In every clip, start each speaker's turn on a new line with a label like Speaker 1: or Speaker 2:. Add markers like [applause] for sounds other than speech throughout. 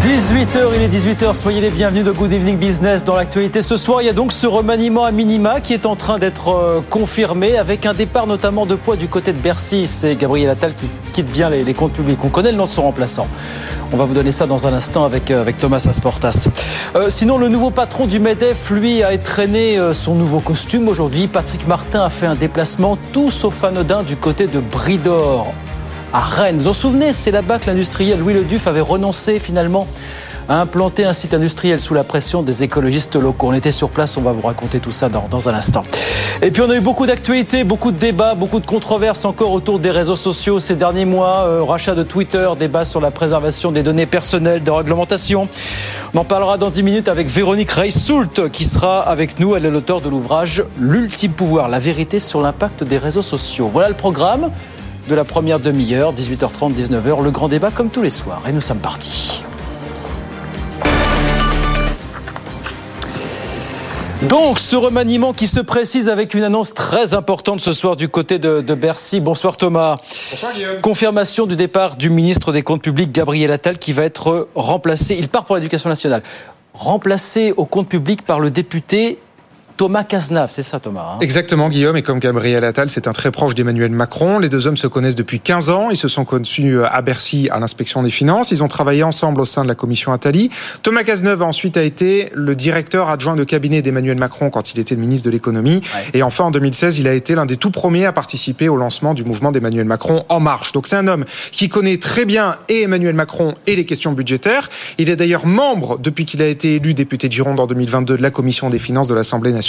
Speaker 1: 18h, il est 18h, soyez les bienvenus de Good Evening Business dans l'actualité. Ce soir, il y a donc ce remaniement à minima qui est en train d'être euh, confirmé avec un départ notamment de poids du côté de Bercy. C'est Gabriel Attal qui quitte bien les, comptes publics. On connaît le nom de son remplaçant. On va vous donner ça dans un instant avec, euh, Thomas Asportas. Euh, sinon, le nouveau patron du MEDEF, lui, a traîné son nouveau costume aujourd'hui. Patrick Martin a fait un déplacement tout sauf anodin du côté de Bridor à Rennes. Vous en souvenez, c'est là-bas que l'industriel Louis Le Duf avait renoncé finalement à implanter un site industriel sous la pression des écologistes locaux. On était sur place, on va vous raconter tout ça dans, dans un instant. Et puis on a eu beaucoup d'actualités, beaucoup de débats, beaucoup de controverses encore autour des réseaux sociaux ces derniers mois. Euh, rachat de Twitter, débat sur la préservation des données personnelles, de réglementation. On en parlera dans 10 minutes avec Véronique Reissoult qui sera avec nous. Elle est l'auteur de l'ouvrage L'ultime pouvoir, la vérité sur l'impact des réseaux sociaux. Voilà le programme de la première demi-heure, 18h30, 19h, le grand débat comme tous les soirs. Et nous sommes partis. Donc, ce remaniement qui se précise avec une annonce très importante ce soir du côté de, Bercy. Bonsoir Thomas. Bonsoir Guillaume. Confirmation du départ du ministre des Comptes publics, Gabriel Attal, qui va être remplacé. Il part pour l'éducation nationale. Remplacé au compte public par le député Thomas Cazenave, c'est ça Thomas
Speaker 2: hein? Exactement Guillaume, et comme Gabriel Attal, c'est un très proche d'Emmanuel Macron. Les deux hommes se connaissent depuis 15 ans, ils se sont connus à Bercy à l'inspection des finances, ils ont travaillé ensemble au sein de la commission Attali. Thomas Cazeneuve ensuite a été le directeur adjoint de cabinet d'Emmanuel Macron quand il était le ministre de l'économie. Et enfin en 2016, il a été l'un des tout premiers à participer au lancement du mouvement d'Emmanuel Macron En Marche. Donc c'est un homme qui connaît très bien et Emmanuel Macron et les questions budgétaires. Il est d'ailleurs membre, depuis qu'il a été élu député de Gironde en 2022, de la commission des finances de l'Assemblée nationale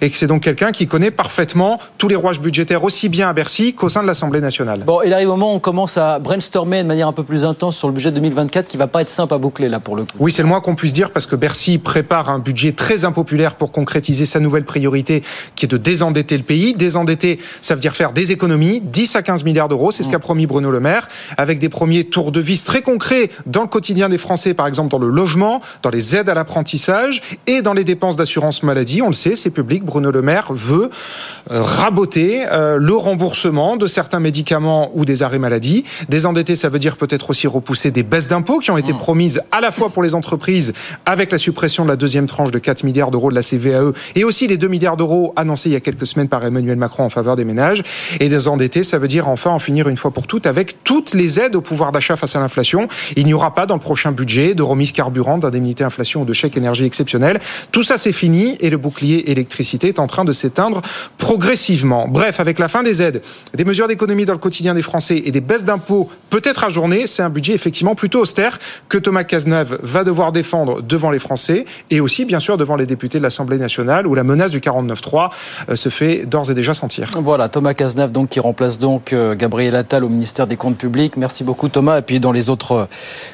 Speaker 2: et que c'est donc quelqu'un qui connaît parfaitement tous les rouages budgétaires aussi bien à Bercy qu'au sein de l'Assemblée nationale.
Speaker 1: Bon, il arrive au moment où on commence à brainstormer de manière un peu plus intense sur le budget 2024 qui va pas être simple à boucler là pour le coup.
Speaker 2: Oui, c'est le moins qu'on puisse dire parce que Bercy prépare un budget très impopulaire pour concrétiser sa nouvelle priorité qui est de désendetter le pays. Désendetter, ça veut dire faire des économies, 10 à 15 milliards d'euros, c'est ce qu'a mmh. promis Bruno Le Maire, avec des premiers tours de vis très concrets dans le quotidien des Français, par exemple dans le logement, dans les aides à l'apprentissage et dans les dépenses d'assurance maladie. On le sait, c'est public, Bruno Le Maire veut euh, raboter euh, le remboursement de certains médicaments ou des arrêts maladie. Désendetter, ça veut dire peut-être aussi repousser des baisses d'impôts qui ont été mmh. promises à la fois pour les entreprises avec la suppression de la deuxième tranche de 4 milliards d'euros de la CVAE et aussi les 2 milliards d'euros annoncés il y a quelques semaines par Emmanuel Macron en faveur des ménages. Et désendetter, ça veut dire enfin en finir une fois pour toutes avec toutes les aides au pouvoir d'achat face à l'inflation. Il n'y aura pas dans le prochain budget de remise carburant, d'indemnité inflation ou de chèque énergie exceptionnel. Tout ça, c'est fini et le bouclier l'électricité est en train de s'éteindre progressivement. Bref, avec la fin des aides, des mesures d'économie dans le quotidien des Français et des baisses d'impôts peut-être ajournées, c'est un budget effectivement plutôt austère que Thomas Cazeneuve va devoir défendre devant les Français et aussi bien sûr devant les députés de l'Assemblée nationale où la menace du 49-3 euh, se fait d'ores et déjà sentir.
Speaker 1: Voilà, Thomas Cazeneuve donc qui remplace donc euh, Gabriel Attal au ministère des Comptes publics. Merci beaucoup Thomas. Et puis dans les autres euh,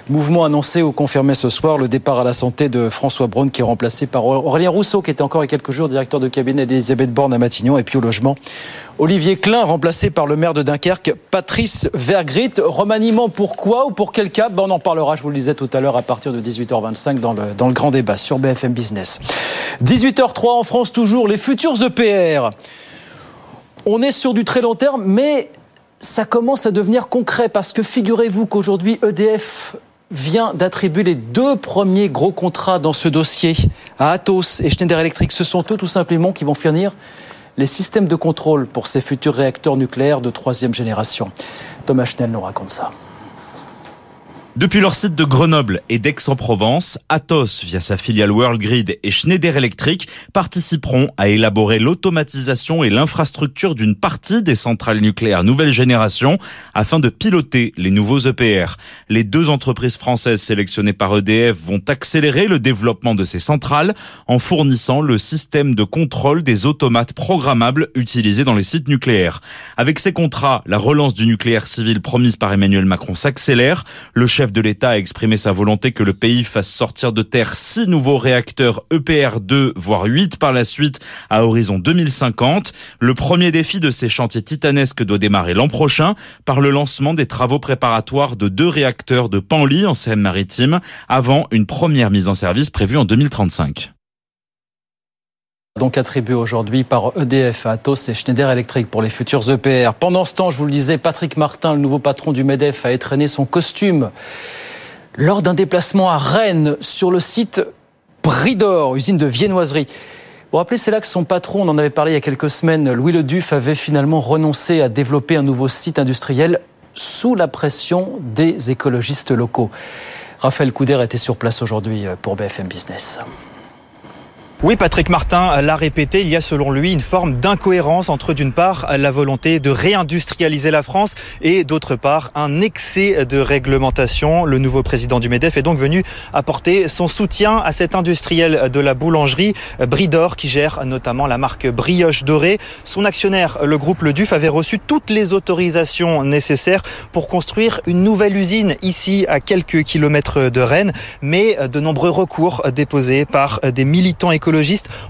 Speaker 1: mouvements annoncés ou confirmés ce soir, le départ à la santé de François Braun qui est remplacé par Aurélien Rousseau qui était encore il y a quelques jours directeur de cabinet d'Elisabeth Borne à Matignon. Et puis au logement, Olivier Klein, remplacé par le maire de Dunkerque, Patrice Vergrit. Remaniement pourquoi ou pour quel cas? Ben, On en parlera, je vous le disais tout à l'heure, à partir de 18h25 dans le, dans le grand débat sur BFM Business. 18h03 en France toujours, les futurs EPR. On est sur du très long terme, mais ça commence à devenir concret parce que figurez-vous qu'aujourd'hui EDF vient d'attribuer les deux premiers gros contrats dans ce dossier à Atos et Schneider Electric. Ce sont eux tout simplement qui vont fournir les systèmes de contrôle pour ces futurs réacteurs nucléaires de troisième génération. Thomas Schnell nous raconte ça.
Speaker 3: Depuis leur site de Grenoble et d'Aix-en-Provence, Atos, via sa filiale WorldGrid et Schneider Electric, participeront à élaborer l'automatisation et l'infrastructure d'une partie des centrales nucléaires nouvelle génération afin de piloter les nouveaux EPR. Les deux entreprises françaises sélectionnées par EDF vont accélérer le développement de ces centrales en fournissant le système de contrôle des automates programmables utilisés dans les sites nucléaires. Avec ces contrats, la relance du nucléaire civil promise par Emmanuel Macron s'accélère. Chef de l'État a exprimé sa volonté que le pays fasse sortir de terre six nouveaux réacteurs EPR2, voire 8 par la suite, à horizon 2050. Le premier défi de ces chantiers titanesques doit démarrer l'an prochain par le lancement des travaux préparatoires de deux réacteurs de Panly en Seine-Maritime avant une première mise en service prévue en 2035
Speaker 1: donc attribué aujourd'hui par EDF à Atos et Schneider Electric pour les futurs EPR. Pendant ce temps, je vous le disais, Patrick Martin, le nouveau patron du MEDEF, a étraîné son costume lors d'un déplacement à Rennes sur le site Bridor, usine de viennoiserie. Vous vous rappelez, c'est là que son patron, on en avait parlé il y a quelques semaines, Louis Le Duf, avait finalement renoncé à développer un nouveau site industriel sous la pression des écologistes locaux. Raphaël Couder était sur place aujourd'hui pour BFM Business.
Speaker 4: Oui, Patrick Martin l'a répété, il y a selon lui une forme d'incohérence entre d'une part la volonté de réindustrialiser la France et d'autre part un excès de réglementation. Le nouveau président du MEDEF est donc venu apporter son soutien à cet industriel de la boulangerie Bridor qui gère notamment la marque Brioche Dorée. Son actionnaire, le groupe Le Duf, avait reçu toutes les autorisations nécessaires pour construire une nouvelle usine ici à quelques kilomètres de Rennes, mais de nombreux recours déposés par des militants écologistes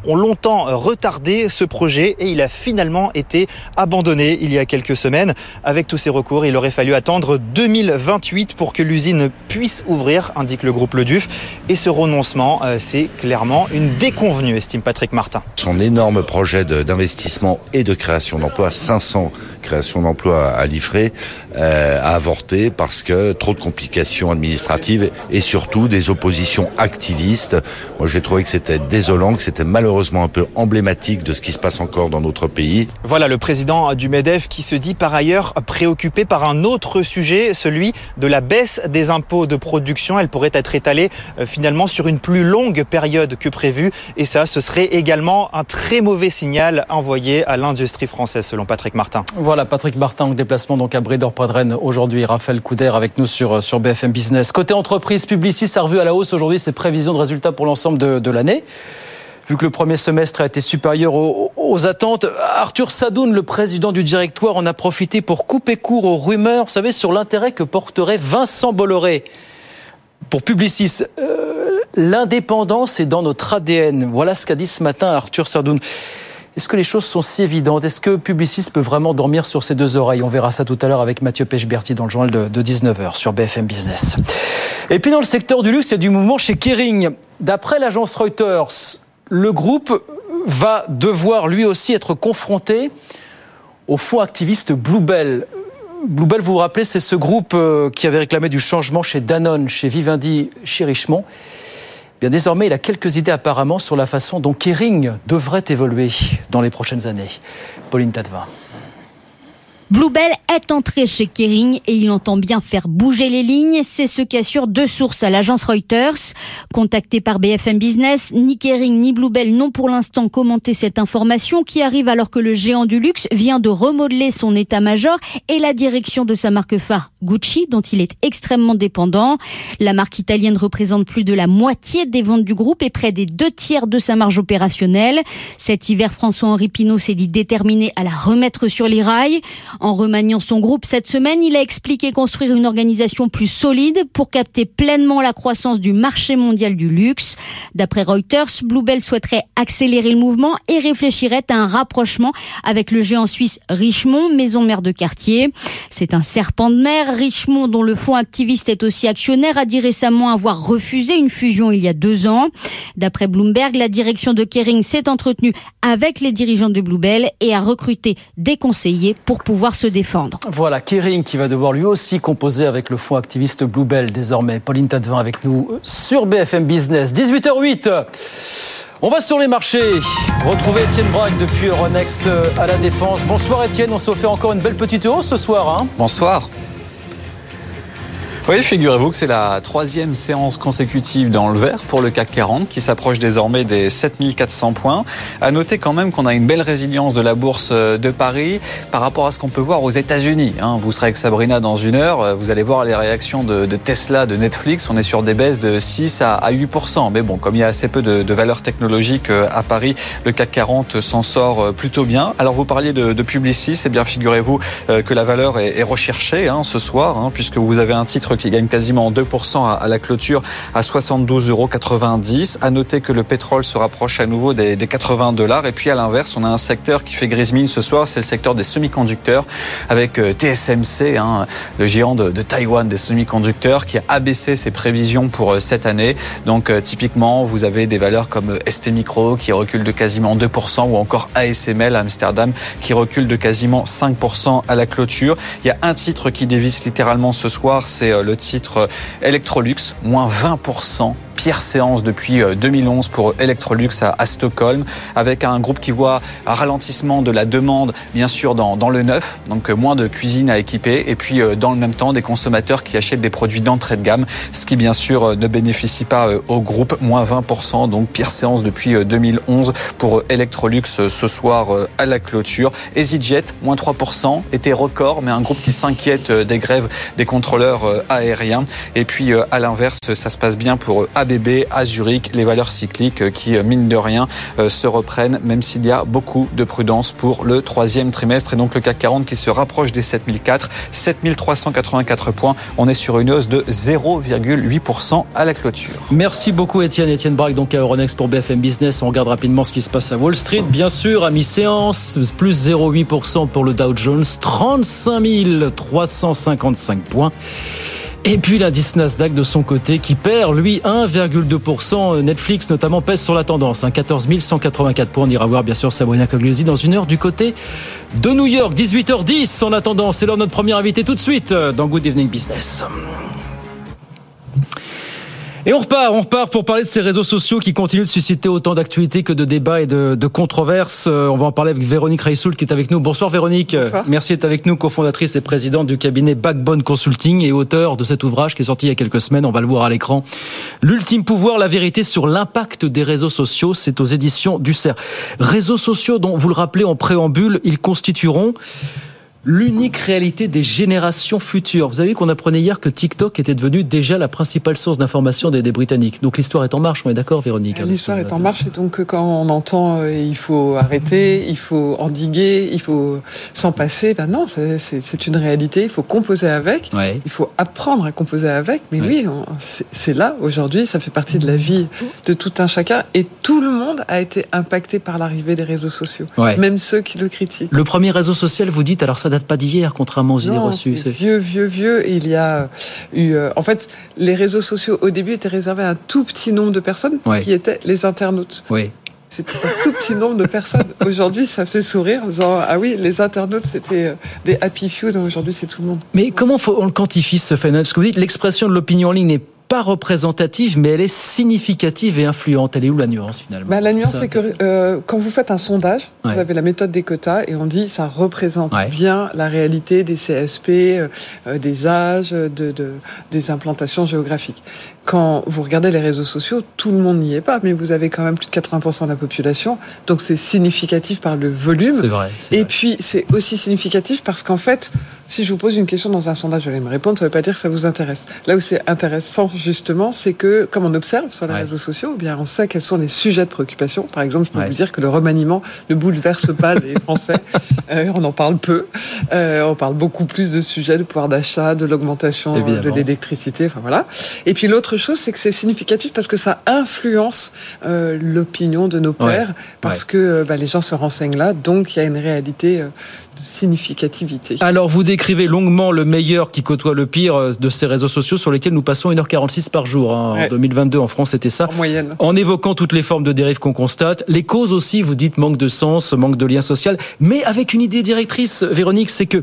Speaker 4: ont longtemps retardé ce projet et il a finalement été abandonné il y a quelques semaines. Avec tous ces recours, il aurait fallu attendre 2028 pour que l'usine puisse ouvrir, indique le groupe Le Duf. Et ce renoncement, euh, c'est clairement une déconvenue, estime Patrick Martin.
Speaker 5: Son énorme projet d'investissement et de création d'emplois, 500 créations d'emplois à Liffré, euh, a avorté parce que trop de complications administratives et surtout des oppositions activistes. Moi, j'ai trouvé que c'était désolant, que c'était malheureusement un peu emblématique de ce qui se passe encore dans notre pays.
Speaker 4: Voilà le président du MEDEF qui se dit par ailleurs préoccupé par un autre sujet, celui de la baisse des impôts de production. Elle pourrait être étalée euh, finalement sur une plus longue période que prévu et ça, ce serait également un très mauvais signal envoyé à l'industrie française selon Patrick Martin.
Speaker 1: Voilà Patrick Martin en déplacement donc à Bridor Padren aujourd'hui. Raphaël Couder avec nous sur, sur BFM Business. Côté entreprise, Publicis a revu à la hausse aujourd'hui ses prévisions de résultats pour l'ensemble de, de l'année vu que le premier semestre a été supérieur aux, aux, attentes. Arthur Sadoun, le président du directoire, en a profité pour couper court aux rumeurs, vous savez, sur l'intérêt que porterait Vincent Bolloré pour Publicis. Euh, L'indépendance est dans notre ADN. Voilà ce qu'a dit ce matin Arthur Sadoun. Est-ce que les choses sont si évidentes? Est-ce que Publicis peut vraiment dormir sur ses deux oreilles? On verra ça tout à l'heure avec Mathieu Pechberti dans le journal de, de 19h sur BFM Business. Et puis dans le secteur du luxe, il y a du mouvement chez Kering. D'après l'agence Reuters, le groupe va devoir lui aussi être confronté au fonds activiste Bluebell. Bluebell, vous vous rappelez, c'est ce groupe euh, qui avait réclamé du changement chez Danone, chez Vivendi, chez Richemont. Bien désormais, il a quelques idées apparemment sur la façon dont Kering devrait évoluer dans les prochaines années. Pauline Tadevin.
Speaker 6: Bluebell est entré chez Kering et il entend bien faire bouger les lignes. C'est ce qu'assurent deux sources à l'agence Reuters. Contacté par BFM Business, ni Kering ni Bluebell n'ont pour l'instant commenté cette information qui arrive alors que le géant du luxe vient de remodeler son état-major et la direction de sa marque phare Gucci, dont il est extrêmement dépendant. La marque italienne représente plus de la moitié des ventes du groupe et près des deux tiers de sa marge opérationnelle. Cet hiver, François-Henri Pinault s'est dit déterminé à la remettre sur les rails. En remaniant son groupe cette semaine, il a expliqué construire une organisation plus solide pour capter pleinement la croissance du marché mondial du luxe. D'après Reuters, Bluebell souhaiterait accélérer le mouvement et réfléchirait à un rapprochement avec le géant suisse Richemont, maison mère de quartier. C'est un serpent de mer. Richemont, dont le fonds activiste est aussi actionnaire, a dit récemment avoir refusé une fusion il y a deux ans. D'après Bloomberg, la direction de Kering s'est entretenue avec les dirigeants de Bluebell et a recruté des conseillers pour pouvoir se défendre.
Speaker 1: Voilà, Kering qui va devoir lui aussi composer avec le fonds activiste Bluebell désormais. Pauline Tadevin avec nous sur BFM Business. 18h08. On va sur les marchés. Retrouver Étienne Braque depuis Euronext à la Défense. Bonsoir Étienne, on s'est offert encore une belle petite hausse ce soir. Hein
Speaker 7: Bonsoir. Oui, figurez-vous que c'est la troisième séance consécutive dans le vert pour le CAC 40 qui s'approche désormais des 7400 points. À noter quand même qu'on a une belle résilience de la bourse de Paris par rapport à ce qu'on peut voir aux États-Unis. Hein. Vous serez avec Sabrina dans une heure, vous allez voir les réactions de, Tesla, de Netflix. On est sur des baisses de 6 à, à 8%. Mais bon, comme il y a assez peu de, valeurs technologiques à Paris, le CAC 40 s'en sort plutôt bien. Alors vous parliez de, de Publicis, et bien figurez-vous que la valeur est, est recherchée hein, ce soir, hein, puisque vous avez un titre qui gagne quasiment 2% à la clôture à 72,90 euros. À noter que le pétrole se rapproche à nouveau des, 80 dollars. Et puis à l'inverse, on a un secteur qui fait grise mine ce soir, c'est le secteur des semi-conducteurs avec euh, TSMC, hein, le géant de, de Taïwan des semi-conducteurs, qui a abaissé ses prévisions pour euh, cette année. Donc typiquement, vous avez des valeurs comme ST Micro qui recule de quasiment 2% ou encore ASML à Amsterdam qui recule de quasiment 5% à la clôture. Il y a un titre qui dévisse littéralement ce soir, c'est euh, le titre Electrolux, moins 20% pire séance depuis 2011 euh, pour Electrolux à, Stockholm, avec un groupe qui voit un ralentissement de la demande, bien sûr, dans, dans le neuf, donc euh, moins de cuisine à équiper, et puis euh, dans le même temps, des consommateurs qui achètent des produits d'entrée de gamme, ce qui, bien sûr, ne bénéficie pas au groupe, moins 20%, donc pire séance depuis 2011 pour Electrolux ce soir à la clôture. EasyJet, moins 3%, était record, mais un groupe qui s'inquiète des grèves des contrôleurs aériens. Et puis, à l'inverse, ça se passe bien pour À Zurich, les valeurs cycliques euh, qui, euh, mine de rien, euh, se reprennent, même s'il y a beaucoup de prudence pour le troisième trimestre. Et donc le CAC 40 qui se rapproche des 7004, 7384 points. On est sur une hausse de 0,8% à la clôture.
Speaker 1: Merci beaucoup Étienne. Étienne Braque, donc à Euronext pour BFM Business. On regarde rapidement ce qui se passe à Wall Street. Bien sûr, à mi-séance, plus 0,8% pour le Dow Jones, 35 355 points. Et puis l'indice Nasdaq de son côté qui perd, lui, 1,2%. Netflix notamment pèse sur la tendance, 14 hein, 184 points. On ira voir bien sûr Sabrina Cogliosi dans une heure du côté de New York, 18h10 en attendant. C'est l'heure de notre premier invité tout de suite dans Good Evening Business. Et on repart, on repart pour parler de ces réseaux sociaux qui continuent de susciter autant d'actualités que de débats et de, de, controverses. Euh, on va en parler avec Véronique Reissoul qui est avec nous. Bonsoir Véronique.
Speaker 8: Bonsoir.
Speaker 1: Merci d'être avec nous, cofondatrice et présidente du cabinet Backbone Consulting et auteur de cet ouvrage qui est sorti il y a quelques semaines. On va le voir à l'écran. L'ultime pouvoir, la vérité sur l'impact des réseaux sociaux. C'est aux éditions du CERF. Réseaux sociaux dont, vous le rappelez en préambule, ils constitueront l'unique réalité des générations futures. Vous avez vu qu'on apprenait hier que TikTok était devenu déjà la principale source d'information des, Britanniques. Donc l'histoire est en marche, on est d'accord Véronique
Speaker 8: L'histoire est en marche et donc quand on entend euh, il faut arrêter, il faut endiguer, il faut s'en passer, ben non, c'est une réalité, il faut composer avec, il faut apprendre à composer avec, mais oui, c'est là aujourd'hui, ça fait partie de la vie de tout un chacun et tout le monde a été impacté par l'arrivée des réseaux sociaux, même ceux qui le critiquent.
Speaker 1: Le premier réseau social, vous dites, alors ça pas d'hier, contrairement aux idées reçues.
Speaker 8: C'est vieux, vieux, vieux. il y a eu. Euh, en fait, les réseaux sociaux au début étaient réservés à un tout petit nombre de personnes qui étaient les internautes.
Speaker 1: Oui.
Speaker 8: C'était un tout petit nombre de personnes. [laughs] Aujourd'hui, ça fait sourire en disant Ah oui, les internautes, c'était euh, des happy few, aujourd'hui, c'est tout le monde.
Speaker 1: Mais comment faut, on le quantifie ce phénomène? Parce que vous dites l'expression de l'opinion en ligne n'est pas représentative, mais elle est significative et influente. Elle est où la nuance finalement
Speaker 8: bah, La nuance, c'est que euh, quand vous faites un sondage, vous avez la méthode des quotas et on dit ça représente bien la réalité des CSP, euh, euh, des âges, de, de, des implantations géographiques quand vous regardez les réseaux sociaux, tout le monde n'y est pas, mais vous avez quand même plus de 80% de la population, donc c'est significatif par le volume.
Speaker 1: C'est vrai.
Speaker 8: Et puis c'est aussi significatif parce qu'en fait, si je vous pose une question dans un sondage, vous allez me répondre, ça ne veut pas dire que ça vous intéresse. Là où c'est intéressant justement, c'est que comme on observe sur les réseaux sociaux, eh bien on sait quels sont les sujets de préoccupation. Par exemple, je peux vous dire que le remaniement ne bouleverse pas les [laughs] Français. Euh, on en parle peu. Euh, on parle beaucoup plus de sujets de pouvoir d'achat, de l'augmentation de l'électricité. Enfin voilà. Et puis l'autre chose, c'est que c'est significatif parce que ça influence euh, l'opinion de nos pères, parce que euh, bah, les gens se renseignent là, donc il y a une réalité euh, de significativité.
Speaker 1: Alors, vous décrivez longuement le meilleur qui côtoie le pire de ces réseaux sociaux sur lesquels nous passons 1h46 par jour. Hein. En 2022, en France, c'était ça.
Speaker 8: En moyenne.
Speaker 1: En évoquant toutes les formes de dérive qu'on constate. Les causes aussi, vous dites manque de sens, manque de lien social, mais avec une idée directrice, Véronique, c'est que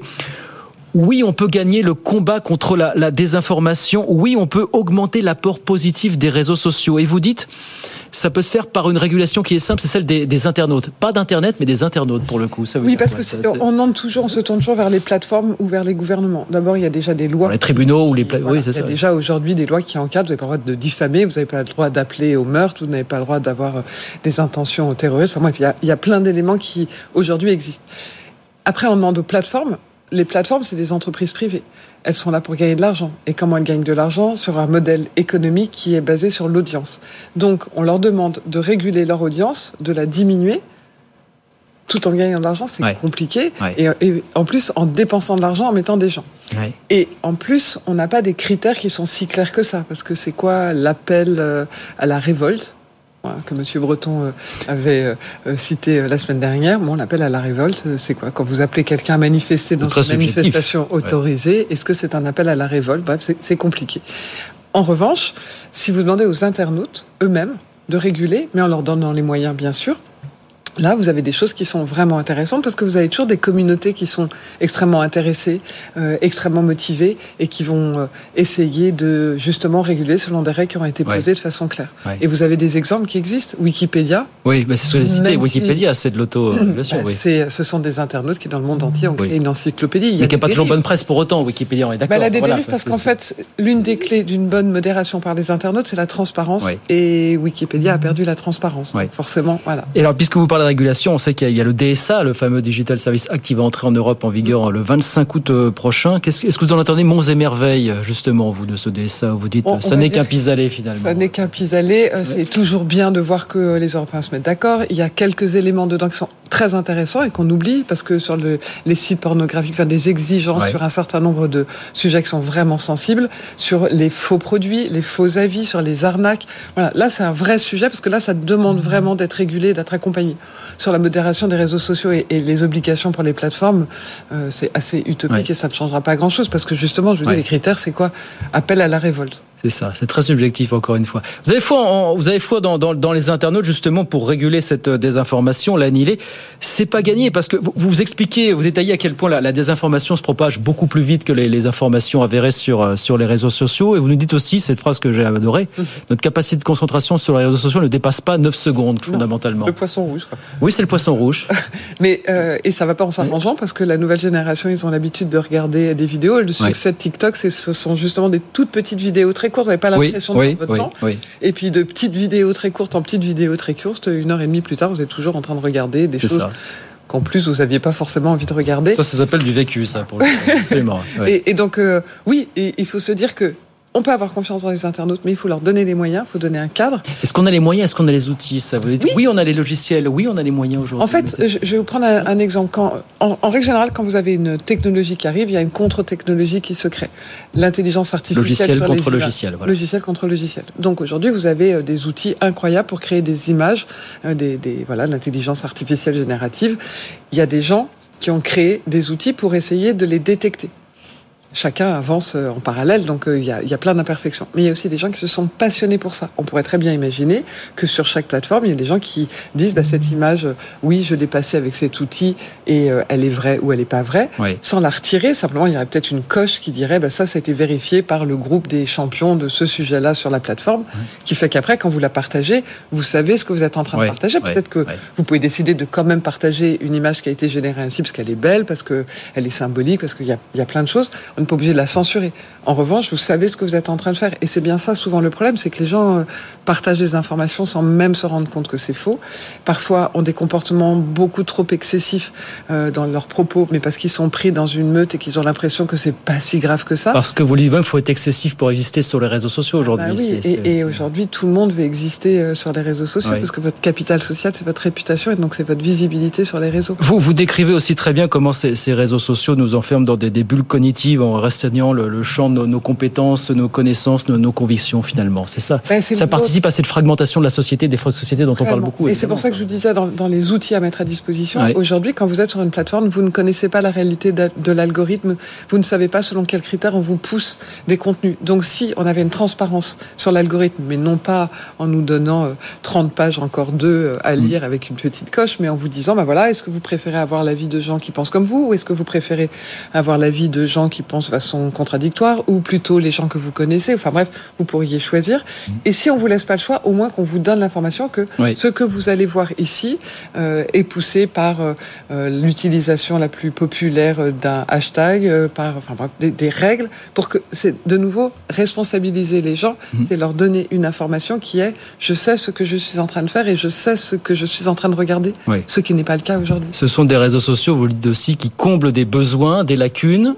Speaker 1: oui, on peut gagner le combat contre la, désinformation. Oui, on peut augmenter l'apport positif des réseaux sociaux. Et vous dites, ça peut se faire par une régulation qui est simple, c'est celle des, internautes. Pas d'Internet, mais des internautes, pour le coup.
Speaker 8: Ça oui, parce que on demande toujours, on se tourne toujours vers les plateformes ou vers les gouvernements. D'abord, il y a déjà des lois.
Speaker 1: les tribunaux ou les
Speaker 8: oui, c'est ça. Il y a déjà aujourd'hui des lois qui encadrent. Vous n'avez pas le droit de diffamer, vous n'avez pas le droit d'appeler au meurtre, vous n'avez pas le droit d'avoir euh, des intentions terroristes. Enfin, il y a, il y a plein d'éléments qui aujourd'hui existent. Après, on demande aux plateformes les plateformes, c'est des entreprises privées. Elles sont là pour gagner de l'argent. Et comment elles gagnent de l'argent Sur un modèle économique qui est basé sur l'audience. Donc, on leur demande de réguler leur audience, de la diminuer, tout en gagnant de l'argent, c'est
Speaker 1: Ouais.
Speaker 8: compliqué.
Speaker 1: Ouais.
Speaker 8: Et, et en plus, en dépensant de l'argent, en mettant des gens.
Speaker 1: Ouais.
Speaker 8: Et en plus, on n'a pas des critères qui sont si clairs que ça. Parce que c'est quoi l'appel euh, à la révolte? Que Monsieur Breton euh, avait euh, euh, cité la semaine dernière. Bon, l'appel à la révolte, c'est quoi? Quand vous appelez quelqu'un à manifester dans une
Speaker 1: subjectif.
Speaker 8: manifestation autorisée, est-ce que c'est un appel à la révolte? Bref, c'est compliqué. En revanche, si vous demandez aux internautes eux-mêmes de réguler, mais en leur donnant les moyens, bien sûr, Là, vous avez des choses qui sont vraiment intéressantes parce que vous avez toujours des communautés qui sont extrêmement intéressées, euh, extrêmement motivées et qui vont euh, essayer de justement réguler selon des règles qui ont été
Speaker 1: Ouais.
Speaker 8: posées de façon claire.
Speaker 1: Ouais.
Speaker 8: Et vous avez des exemples qui existent. Wikipédia,
Speaker 1: Oui, bah, c'est ce que j'ai cité.
Speaker 8: Si-
Speaker 1: Wikipédia, c'est de l'auto-régulation.
Speaker 8: bah,
Speaker 1: oui.
Speaker 8: c'est- ce sont des internautes qui, dans le monde entier, ont
Speaker 1: Oui.
Speaker 8: créé une encyclopédie. Il y
Speaker 1: Mais
Speaker 8: a
Speaker 1: qui n'a
Speaker 8: des
Speaker 1: pas toujours bonne presse pour autant, Wikipédia, on est
Speaker 8: Bah,
Speaker 1: d'accord.
Speaker 8: elle a des
Speaker 1: Voilà,
Speaker 8: dérives parce
Speaker 1: que
Speaker 8: qu'en fait, l'une des clés d'une bonne modération par les internautes, c'est la transparence. Et Wikipédia a perdu la transparence. Forcément, voilà.
Speaker 1: Et alors, puisque vous parlez de régulation, on sait qu'il y a- le DSA, le fameux Digital Service Act, qui va entrer en Europe en vigueur le 25 août euh, prochain. Que- Est-ce que vous en entendez monts et merveilles, justement, vous, de ce DSA où Vous dites,
Speaker 8: On- on
Speaker 1: ça n'est qu'un pis-aller, finalement.
Speaker 8: Ça n'est qu'un pis-aller. Euh, C'est toujours bien de voir que les Européens se mettent d'accord. Il y a quelques éléments dedans qui sont très intéressants et qu'on oublie parce que sur le- les sites pornographiques, enfin, des exigences
Speaker 1: Ouais.
Speaker 8: sur un certain nombre de sujets qui sont vraiment sensibles, sur les faux produits, les faux avis, sur les arnaques. Voilà, là c'est un vrai sujet parce que là ça demande vraiment d'être régulé, d'être accompagné. Sur la modération des réseaux sociaux et, et les obligations pour les plateformes, euh, c'est assez utopique
Speaker 1: Ouais.
Speaker 8: et ça ne changera pas grand-chose parce que justement, je vous dis,
Speaker 1: Ouais.
Speaker 8: les critères c'est quoi? Appel à la révolte.
Speaker 1: C'est ça, c'est très subjectif encore une fois. Vous avez foi, en- vous avez foi dans, dans, dans les internautes justement pour réguler cette euh, désinformation, l'annihiler. C'est pas gagné parce que vous, vous expliquez, vous détaillez à quel point la, la désinformation se propage beaucoup plus vite que les, les informations avérées sur, euh, sur les réseaux sociaux. Et vous nous dites aussi, cette phrase que j'ai adorée, notre capacité de concentration sur les réseaux sociaux ne dépasse pas 9 secondes fondamentalement.
Speaker 8: Le poisson rouge. Quoi.
Speaker 1: Oui, c'est le poisson rouge. [laughs]
Speaker 8: Mais euh, et ça va pas en s'arrangeant parce que la nouvelle génération, ils ont l'habitude de regarder des vidéos. Le succès de TikTok, ce sont justement des toutes petites vidéos très courtes. Vous n'avez pas
Speaker 1: Oui,
Speaker 8: l'impression de
Speaker 1: oui,
Speaker 8: perdre votre
Speaker 1: oui,
Speaker 8: temps. Et puis de petites vidéos très courtes en petites vidéos très courtes, une heure et demie plus tard, vous êtes toujours en train de regarder des choses
Speaker 1: ça.
Speaker 8: qu'en plus vous aviez pas forcément envie de regarder.
Speaker 1: Ça, ça s'appelle du vécu, ça, pour le. [laughs] Absolument, ouais.
Speaker 8: Et, et donc euh, oui, et il faut se dire que on peut avoir confiance dans les internautes, mais il faut leur donner les moyens, il faut donner un cadre.
Speaker 1: Est-ce qu'on a les moyens Est-ce qu'on a les outils ça oui. on a les logiciels. Oui, on a les moyens aujourd'hui.
Speaker 8: En fait, je, vais vous prendre un, un exemple. Quand, en, en règle générale, quand vous avez une technologie qui arrive, il y a une contre-technologie qui se crée. L'intelligence artificielle
Speaker 1: Logiciel
Speaker 8: sur
Speaker 1: contre
Speaker 8: les
Speaker 1: logiciel, voilà.
Speaker 8: Logiciel contre logiciel. Donc aujourd'hui, vous avez euh, des outils incroyables pour créer des images, euh, des, des voilà, de l'intelligence artificielle générative. Il y a des gens qui ont créé des outils pour essayer de les détecter chacun avance euh, en parallèle, donc euh, il y, a, il y a plein d'imperfections. Mais il y a aussi des gens qui se sont passionnés pour ça. On pourrait très bien imaginer que sur chaque plateforme, il y a des gens qui disent bah, cette image, euh, oui, je l'ai passée avec cet outil et euh, elle est vraie ou elle n'est pas vraie,
Speaker 1: Oui.
Speaker 8: sans la retirer. Simplement, il y aurait peut-être une coche qui dirait bah, ça, ça a été vérifié par le groupe des champions de ce sujet-là sur la plateforme, qui fait qu'après, quand vous la partagez, vous savez ce que vous êtes en train de partager. Peut-être que vous pouvez décider de quand même partager une image qui a été générée ainsi parce qu'elle est belle, parce qu'elle est symbolique, parce qu'il y a, il y a plein de choses. On pas obligé de la censurer. En revanche, vous savez ce que vous êtes en train de faire. Et c'est bien ça souvent le problème, c'est que les gens euh, partagent des informations sans même se rendre compte que c'est faux. Parfois ont des comportements beaucoup trop excessifs euh, dans leurs propos, mais parce qu'ils sont pris dans une meute et qu'ils ont l'impression que c'est pas si grave que ça.
Speaker 1: Parce que vous dites même qu'il faut être excessif pour exister sur les réseaux sociaux aujourd'hui.
Speaker 8: Bah oui, et, aujourd'hui, tout le monde veut exister euh, sur les réseaux sociaux parce que votre capital social, c'est votre réputation et donc c'est votre visibilité sur les réseaux.
Speaker 1: Vous, vous décrivez aussi très bien comment ces, ces réseaux sociaux nous enferment dans des, des bulles cognitives en restreignant le, le champ de nos, nos compétences, nos connaissances, nos, nos convictions finalement. C'est ça.
Speaker 8: Ben,
Speaker 1: ça participe à cette fragmentation de la société, des sociétés dont on parle
Speaker 8: Vraiment.
Speaker 1: beaucoup.
Speaker 8: Et c'est pour ça que je vous disais dans, dans les outils à mettre à disposition,
Speaker 1: Ouais.
Speaker 8: aujourd'hui, quand vous êtes sur une plateforme, vous ne connaissez pas la réalité de, de l'algorithme, vous ne savez pas selon quels critères on vous pousse des contenus. Donc si on avait une transparence sur l'algorithme, mais non pas en nous donnant euh, 30 pages, encore deux euh, à
Speaker 1: Mm.
Speaker 8: lire avec une petite coche, mais en vous disant, bah voilà, est-ce que vous préférez avoir l'avis de gens qui pensent comme vous, ou est-ce que vous préférez avoir l'avis de gens qui pensent de façon contradictoire, ou plutôt les gens que vous connaissez, enfin bref, vous pourriez choisir. Et si on vous laisse pas le choix, au moins qu'on vous donne l'information que
Speaker 1: Oui.
Speaker 8: ce que vous allez voir ici euh, est poussé par euh, euh, l'utilisation la plus populaire d'un hashtag, euh, par enfin, bref, des, des règles, pour que c'est de nouveau responsabiliser les gens,
Speaker 1: Mhm.
Speaker 8: c'est leur donner une information qui est je sais ce que je suis en train de faire et je sais ce que je suis en train de regarder,
Speaker 1: Oui.
Speaker 8: ce qui n'est pas le cas aujourd'hui.
Speaker 1: Ce sont des réseaux sociaux, vous le dites aussi, qui comblent des besoins, des lacunes,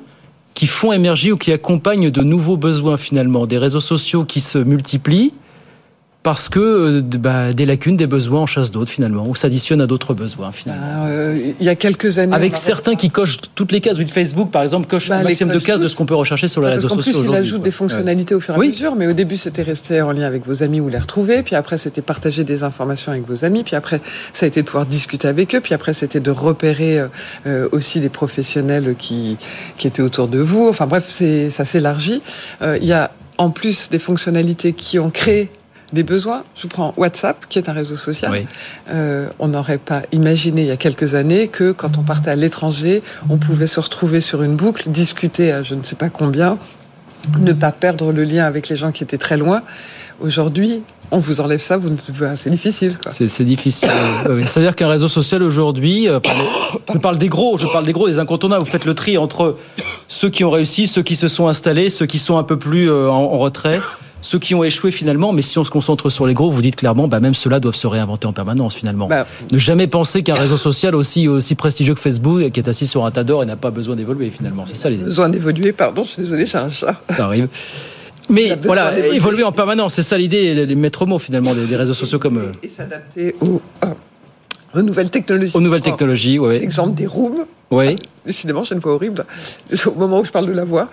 Speaker 1: qui font émerger ou qui accompagnent de nouveaux besoins finalement. Des réseaux sociaux qui se multiplient, parce que euh, bah, des lacunes, des besoins en chasse d'autres finalement, ou s'additionnent à d'autres besoins finalement.
Speaker 8: Ah, euh, il y a quelques années.
Speaker 1: Avec certains qui cochent toutes les cases. Oui, Facebook par exemple coche
Speaker 8: Bah,
Speaker 1: un maximum de cases de ce qu'on peut rechercher sur les réseaux sociaux
Speaker 8: plus, il ajoute
Speaker 1: quoi.
Speaker 8: des fonctionnalités au fur et à
Speaker 1: Oui.
Speaker 8: mesure, mais au début, c'était rester en lien avec vos amis ou les retrouver, puis après, c'était partager des informations avec vos amis, puis après, ça a été de pouvoir discuter avec eux, puis après, c'était de repérer euh, aussi des professionnels qui, qui étaient autour de vous. Enfin bref, ça s'élargit. Euh, Il y a en plus des fonctionnalités qui ont créé des besoins. Je prends WhatsApp, qui est un réseau social.
Speaker 1: Oui.
Speaker 8: Euh, on n'aurait pas imaginé il y a quelques années que quand on partait à l'étranger, on pouvait se retrouver sur une boucle, discuter à je ne sais pas combien, ne pas perdre le lien avec les gens qui étaient très loin. Aujourd'hui, on vous enlève ça, vous ne- c'est difficile.
Speaker 1: C'est difficile. [coughs] C'est-à-dire qu'un réseau social aujourd'hui, euh, [coughs] je parle des gros, je parle des gros, des incontournables. Vous faites le tri entre ceux qui ont réussi, ceux qui se sont installés, ceux qui sont un peu plus euh, en retrait, ceux qui ont échoué finalement. Mais si on se concentre sur les gros, vous dites clairement, bah, même ceux-là doivent se réinventer en permanence finalement.
Speaker 8: Bah,
Speaker 1: ne jamais penser qu'un réseau [laughs] social aussi aussi prestigieux que Facebook, qui est assis sur un tas d'or et n'a pas besoin d'évoluer finalement. C'est ça l'idée.
Speaker 8: besoin d'évoluer, pardon, je suis désolée, j'ai un chat.
Speaker 1: Ça arrive. Mais voilà, évoluer en permanence, c'est ça l'idée, les les maîtres mots finalement des, des réseaux sociaux comme euh,
Speaker 8: Et s'adapter aux, aux nouvelles technologies.
Speaker 1: aux nouvelles technologies. Ouais.
Speaker 8: Exemple des rooms.
Speaker 1: Oui.
Speaker 8: Décidément, j'ai une voix horrible. Au moment où je parle de la voix.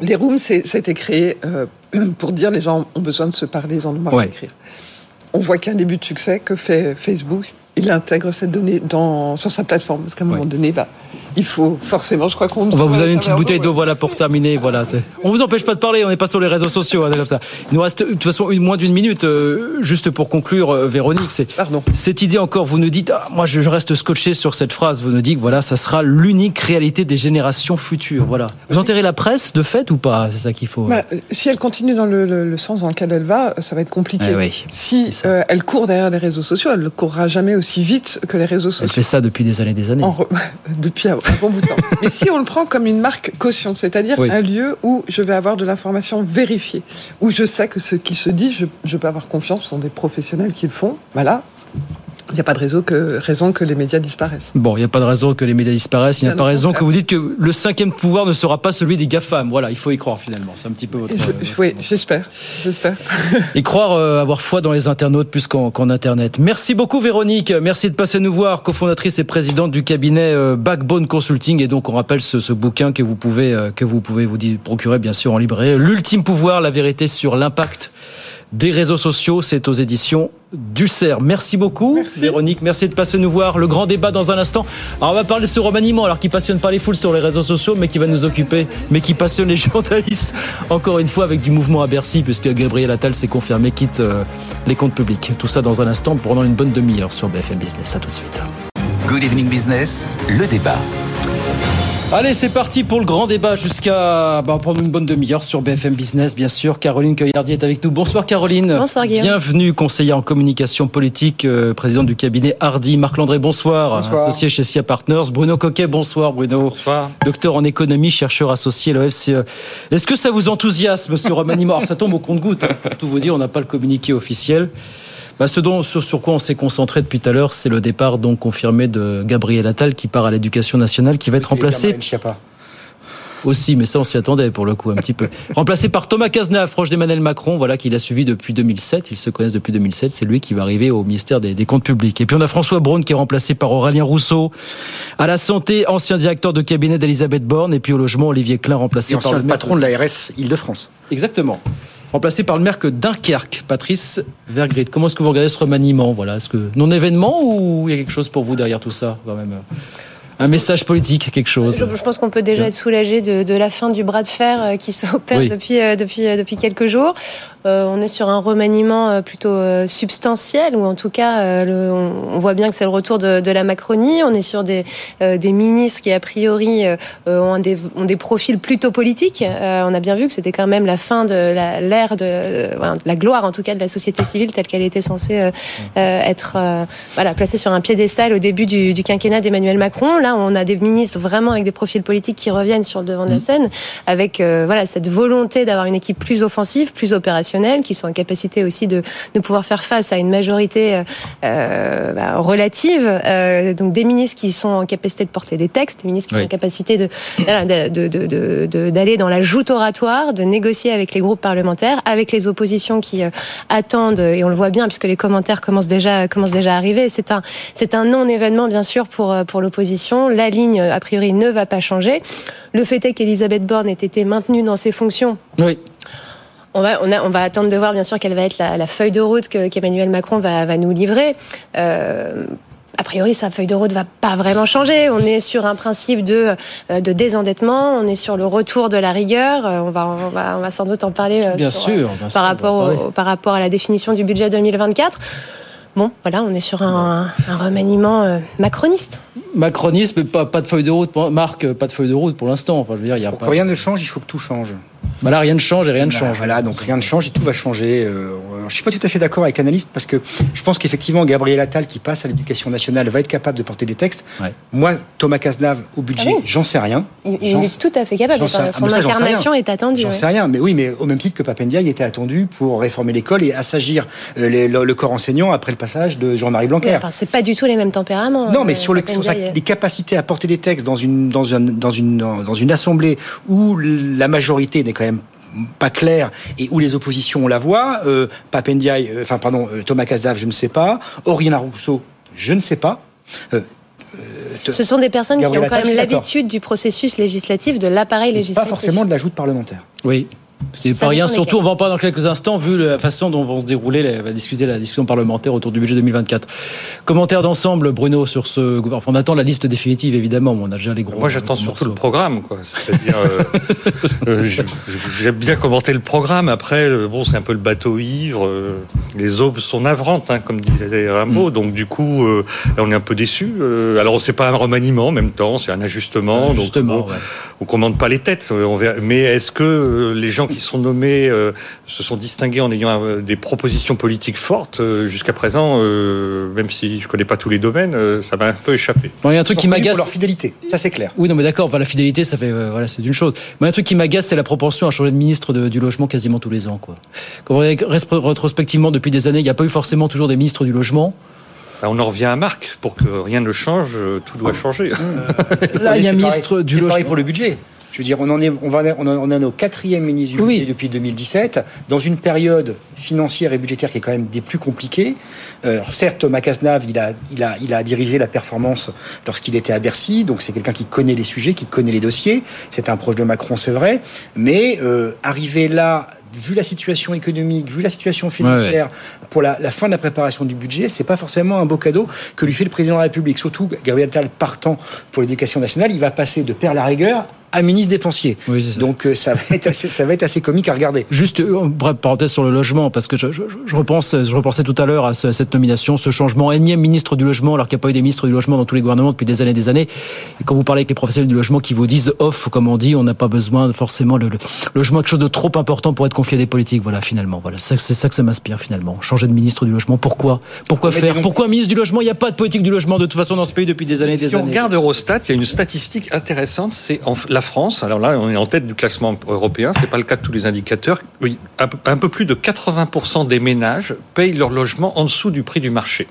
Speaker 8: Les rooms, été créé euh, pour dire les gens ont besoin de se parler, ils en ont marre
Speaker 1: Ouais.
Speaker 8: d'écrire. On voit qu'un début de succès que fait Facebook. Il intègre cette donnée dans, sur sa plateforme. Parce qu'à un moment donné, bah, il faut forcément, je crois qu'on...
Speaker 1: On va vous avez une petite bouteille d'eau, voilà, pour terminer. Voilà. On vous empêche pas de parler, on n'est pas sur les réseaux sociaux, hein, comme ça. Il nous reste de toute façon une, moins d'une minute, euh, juste pour conclure, euh, Véronique. C'est cette idée encore. Vous nous dites, ah, moi je je reste scotché sur cette phrase. Vous nous dites, que, voilà, ça sera l'unique réalité des générations futures. Voilà. Vous enterrez la presse de fait ou pas? C'est ça qu'il faut.
Speaker 8: Bah, euh, si elle continue dans le, le- le sens dans lequel elle va, ça va être compliqué.
Speaker 1: Eh oui,
Speaker 8: si euh, elle court derrière les réseaux sociaux, elle ne courra jamais aussi vite que les réseaux
Speaker 1: Elle
Speaker 8: sociaux.
Speaker 1: fait ça depuis des années, des années.
Speaker 8: En re- [laughs] depuis [laughs] Mais si on le prend comme une marque caution, c'est-à-dire
Speaker 1: Oui.
Speaker 8: un lieu où je vais avoir de l'information vérifiée, où je sais que ce qui se dit, je, je peux avoir confiance, ce sont des professionnels qui le font, voilà. Il n'y a pas de raison que, raison que les médias disparaissent.
Speaker 1: Bon, il n'y a pas de raison que les médias disparaissent. Il n'y a pas
Speaker 8: au
Speaker 1: raison que vous dites que le cinquième pouvoir ne sera pas celui des GAFAM. Voilà, il faut y croire finalement. C'est un petit peu votre.
Speaker 8: Et je- oui, j'espère, j'espère. [laughs]
Speaker 1: Et croire euh, avoir foi dans les internautes plus qu'en Internet. Merci beaucoup Véronique, merci de passer nous voir, cofondatrice et présidente du cabinet euh, Backbone Consulting. Et donc on rappelle ce, ce bouquin que vous pouvez euh, que vous pouvez vous dire- procurer bien sûr en librairie. L'ultime pouvoir, la vérité sur l'impact des réseaux sociaux, c'est aux éditions du CERF. Merci beaucoup Véronique, merci de passer nous voir. Le grand débat dans un instant. Alors on va parler de ce remaniement, alors qui passionne pas les foules sur les réseaux sociaux, mais qui va nous occuper, mais qui passionne les [laughs] journalistes. Encore une fois avec du mouvement à Bercy, puisque Gabriel Attal s'est confirmé quitte euh, les comptes publics. Tout ça dans un instant pendant une bonne demi-heure sur BFM Business. À tout de suite.
Speaker 9: Good Evening Business, le débat.
Speaker 1: Allez, c'est parti pour le grand débat jusqu'à bah, pendant une bonne demi-heure sur BFM Business, bien sûr. Caroline Cueillardi est avec nous. Bonsoir Caroline.
Speaker 10: Bonsoir, Guillaume.
Speaker 1: Bienvenue, conseillère en communication politique, euh, présidente du cabinet Hardy. Marc Landré, bonsoir.
Speaker 10: Bonsoir.
Speaker 1: Associé chez SIA Partners. Bruno Coquet, bonsoir Bruno. Bonsoir. Docteur en économie, chercheur associé à l'OFCE. Est-ce que ça vous enthousiasme ce remaniement? Alors ça tombe au compte-goutte. hein. Pour tout vous dire, on n'a pas le communiqué officiel. Bah, ce dont, sur, sur quoi on s'est concentré depuis tout à l'heure, c'est le départ donc confirmé de Gabriel Attal qui part à l'éducation nationale, qui va être remplacé aussi, mais ça on s'y attendait pour le coup un petit peu. [laughs] Remplacé par Thomas Cazenave, proche d'Emmanuel Macron, voilà qu'il a suivi depuis 2007. Ils se connaissent depuis 2007. C'est lui qui va arriver au ministère des, des Comptes Publics. Et puis on a François Braun qui est remplacé par Aurélien Rousseau. À la santé, ancien directeur de cabinet d'Elisabeth Borne. Et puis au logement, Olivier Klein remplacé
Speaker 11: Et
Speaker 1: par le
Speaker 11: patron de la RS Île-de-France.
Speaker 1: Exactement. Remplacé par le maire que Dunkerque, Patrice Vergrit. Comment est-ce que vous regardez ce remaniement Voilà, est-ce que non événement ou il y a quelque chose pour vous derrière tout ça quand même? Un message politique, quelque chose?
Speaker 10: Je, je pense qu'on peut déjà être soulagé de, de la fin du bras de fer euh, qui s'opère
Speaker 1: Oui.
Speaker 10: depuis, euh, depuis, euh, depuis quelques jours. Euh, on est sur un remaniement euh, plutôt euh, substantiel, ou en tout cas, euh, le- on, on voit bien que c'est le retour de, de la Macronie. On est sur des, euh, des ministres qui, a priori, euh, ont, des, ont des profils plutôt politiques. Euh, on a bien vu que c'était quand même la fin de l'ère de, la gloire, en tout cas, de la société civile telle qu'elle était censée être euh, voilà, placée sur un piédestal au début du, du quinquennat d'Emmanuel Macron. Là, on a des ministres vraiment avec des profils politiques qui reviennent sur le devant de la scène, avec euh, voilà cette volonté d'avoir une équipe plus offensive, plus opérationnelle qui sont en capacité aussi de, de pouvoir faire face à une majorité euh, bah, relative. Euh, donc des ministres qui sont en capacité de porter des textes, des ministres qui
Speaker 1: Oui.
Speaker 10: sont en capacité de d'aller de, de, dans la joute oratoire, de négocier avec les groupes parlementaires, avec les oppositions qui euh, attendent, et on le voit bien puisque les commentaires commencent déjà commencent déjà à arriver. C'est un c'est un non-événement bien sûr pour euh, pour l'opposition. La ligne a priori ne va pas changer. Le fait est qu'Elisabeth Borne ait été maintenue dans ses fonctions.
Speaker 1: Oui.
Speaker 10: On va, on, a, on va attendre de voir, bien sûr, quelle va être la, la feuille de route que- qu'Emmanuel Macron va, va nous livrer. Euh, a priori, sa feuille de route va pas vraiment changer. On est sur un principe de, euh, de désendettement. On est sur le retour de la rigueur. Euh, On va, on va, on va sans doute en parler.
Speaker 1: Bien
Speaker 10: sur,
Speaker 1: sûr, bien
Speaker 10: par rapport,
Speaker 1: en parler.
Speaker 10: au- par rapport à la définition du budget 2024. Bon, voilà, on est sur un, un remaniement macroniste.
Speaker 1: Macronisme, mais pas, pas de feuille de route. Marc, pas de feuille de route pour l'instant. Enfin, je veux dire, il y a
Speaker 11: Pour
Speaker 1: pas...
Speaker 11: que rien ne change, il faut que tout change.
Speaker 1: Bah là, rien ne change et rien ne
Speaker 11: Voilà,
Speaker 1: change.
Speaker 11: Voilà, donc rien ne change et tout va changer. Euh, je suis pas tout à fait d'accord avec l'analyste parce que je pense qu'effectivement, Gabriel Attal, qui passe à l'éducation nationale, va être capable de porter des textes. Moi, Thomas Cazenave, au budget,
Speaker 10: Ah oui.
Speaker 11: j'en sais rien.
Speaker 10: Il, il est tout à fait capable. Son
Speaker 11: ah, ça, sais
Speaker 10: incarnation est attendue.
Speaker 11: J'en
Speaker 10: ouais.
Speaker 11: sais rien, mais oui, mais au même titre que Papendiaï était attendu pour réformer l'école et assagir euh, les- le, le corps enseignant après le passage de Jean-Marie Blanquer.
Speaker 10: Mais Enfin, c'est pas du tout les mêmes tempéraments.
Speaker 11: Non, mais
Speaker 10: euh,
Speaker 11: sur, le, sur sa-
Speaker 10: Papendiaï.
Speaker 11: les capacités à porter des textes dans une, dans un- dans une, dans une assemblée où la majorité n'est quand même pas claire et où les oppositions ont la voix, euh, Papendiaï, euh, enfin pardon, euh, Thomas Cazav, je ne sais pas, Aurélien Rousseau, je ne sais pas. Euh,
Speaker 10: Ce sont des personnes
Speaker 11: Gabriel
Speaker 10: qui ont quand même l'habitude du processus législatif, de l'appareil
Speaker 11: Pas
Speaker 10: législatif.
Speaker 11: forcément de la joute parlementaire.
Speaker 1: Oui. C'est pas rien. Surtout, on va en parler dans quelques instants, vu la façon dont vont se dérouler, la, va discuter la discussion parlementaire autour du budget 2024. Commentaire d'ensemble, Bruno, sur ce gouvernement. Enfin, on attend la liste définitive, évidemment. On a déjà les gros.
Speaker 12: Moi, j'attends surtout le programme, quoi. C'est-à-dire, euh, [laughs] euh, j'aime bien commenter le programme. Après, euh, bon, c'est un peu le bateau ivre. les aubes sont navrantes, hein, comme disait Rimbaud. Donc, du coup, euh, là, on est un peu déçu. alors, c'est pas un remaniement en même temps, c'est un ajustement. donc,
Speaker 1: Justement,
Speaker 12: bon,
Speaker 1: ouais.
Speaker 12: on commande pas les têtes. on verra. Mais est-ce que les gens qui sont nommés euh, se sont distingués en ayant euh, des propositions politiques fortes Euh, Jusqu'à présent, euh, même si je connais pas tous les domaines, euh, ça m'a un peu échappé.
Speaker 1: Bon, il y a un truc qui m'agace.
Speaker 11: pour leur fidélité, ça c'est clair.
Speaker 1: Oui, non, mais d'accord. Enfin, la fidélité, ça fait, euh, voilà, c'est une chose. Mais un truc qui m'agace, c'est la propension à changer de ministre de- du logement quasiment tous les ans, quoi. Quand on regarde rétrospectivement depuis des années, il n'y a pas eu forcément toujours des ministres du logement.
Speaker 12: Là, on en revient à Marc. Pour que rien ne change, tout doit changer. [laughs]
Speaker 1: Là, il y a un ministre
Speaker 11: pareil-
Speaker 1: du logement.
Speaker 11: pour le budget. Je veux dire, on en est, on va, on en on en est au quatrième ministre du
Speaker 1: Oui.
Speaker 11: budget depuis 2017, dans une période financière et budgétaire qui est quand même des plus compliquées. Euh, alors certes, Thomas Cazenave, il a, il a, il a dirigé la performance lorsqu'il était à Bercy, donc c'est quelqu'un qui connaît les sujets, qui connaît les dossiers. C'est un proche de Macron, c'est vrai, mais euh, arriver là. Vu la situation économique, vu la situation financière, pour la, la fin de la préparation du budget, c'est pas forcément un beau cadeau que lui fait le président de la République. Surtout, Gabriel Attal partant pour l'éducation nationale, il va passer de père la rigueur ministre dépensier. Donc euh, ça va, être assez, ça va être assez comique à regarder. [laughs]
Speaker 1: Juste, euh, bref, parenthèse sur le logement, parce que je, je, je repense, je repensais tout à l'heure à, ce- à cette nomination, ce changement, énième ministre du logement, alors qu'il n'y a pas eu des ministres du logement dans tous les gouvernements depuis des années et des années. Et quand vous parlez avec les professionnels du logement qui vous disent off, comme on dit, on n'a pas besoin forcément le, le logement, quelque chose de trop important pour être confié à des politiques. Voilà, finalement, voilà, c'est ça que ça m'inspire finalement. Changer de ministre du logement, pourquoi? Pourquoi
Speaker 12: Mais
Speaker 1: faire? Pourquoi un ministre du logement? Il n'y a pas de politique du logement de toute façon dans ce pays depuis des années et des
Speaker 12: Si on
Speaker 1: années.
Speaker 12: regarde Eurostat, il y a une statistique intéressante, c'est la France. Alors là, on est en tête du classement européen. C'est pas le cas de tous les indicateurs. Oui, un peu- un peu plus de 80% des ménages payent leur logement en dessous du prix du marché.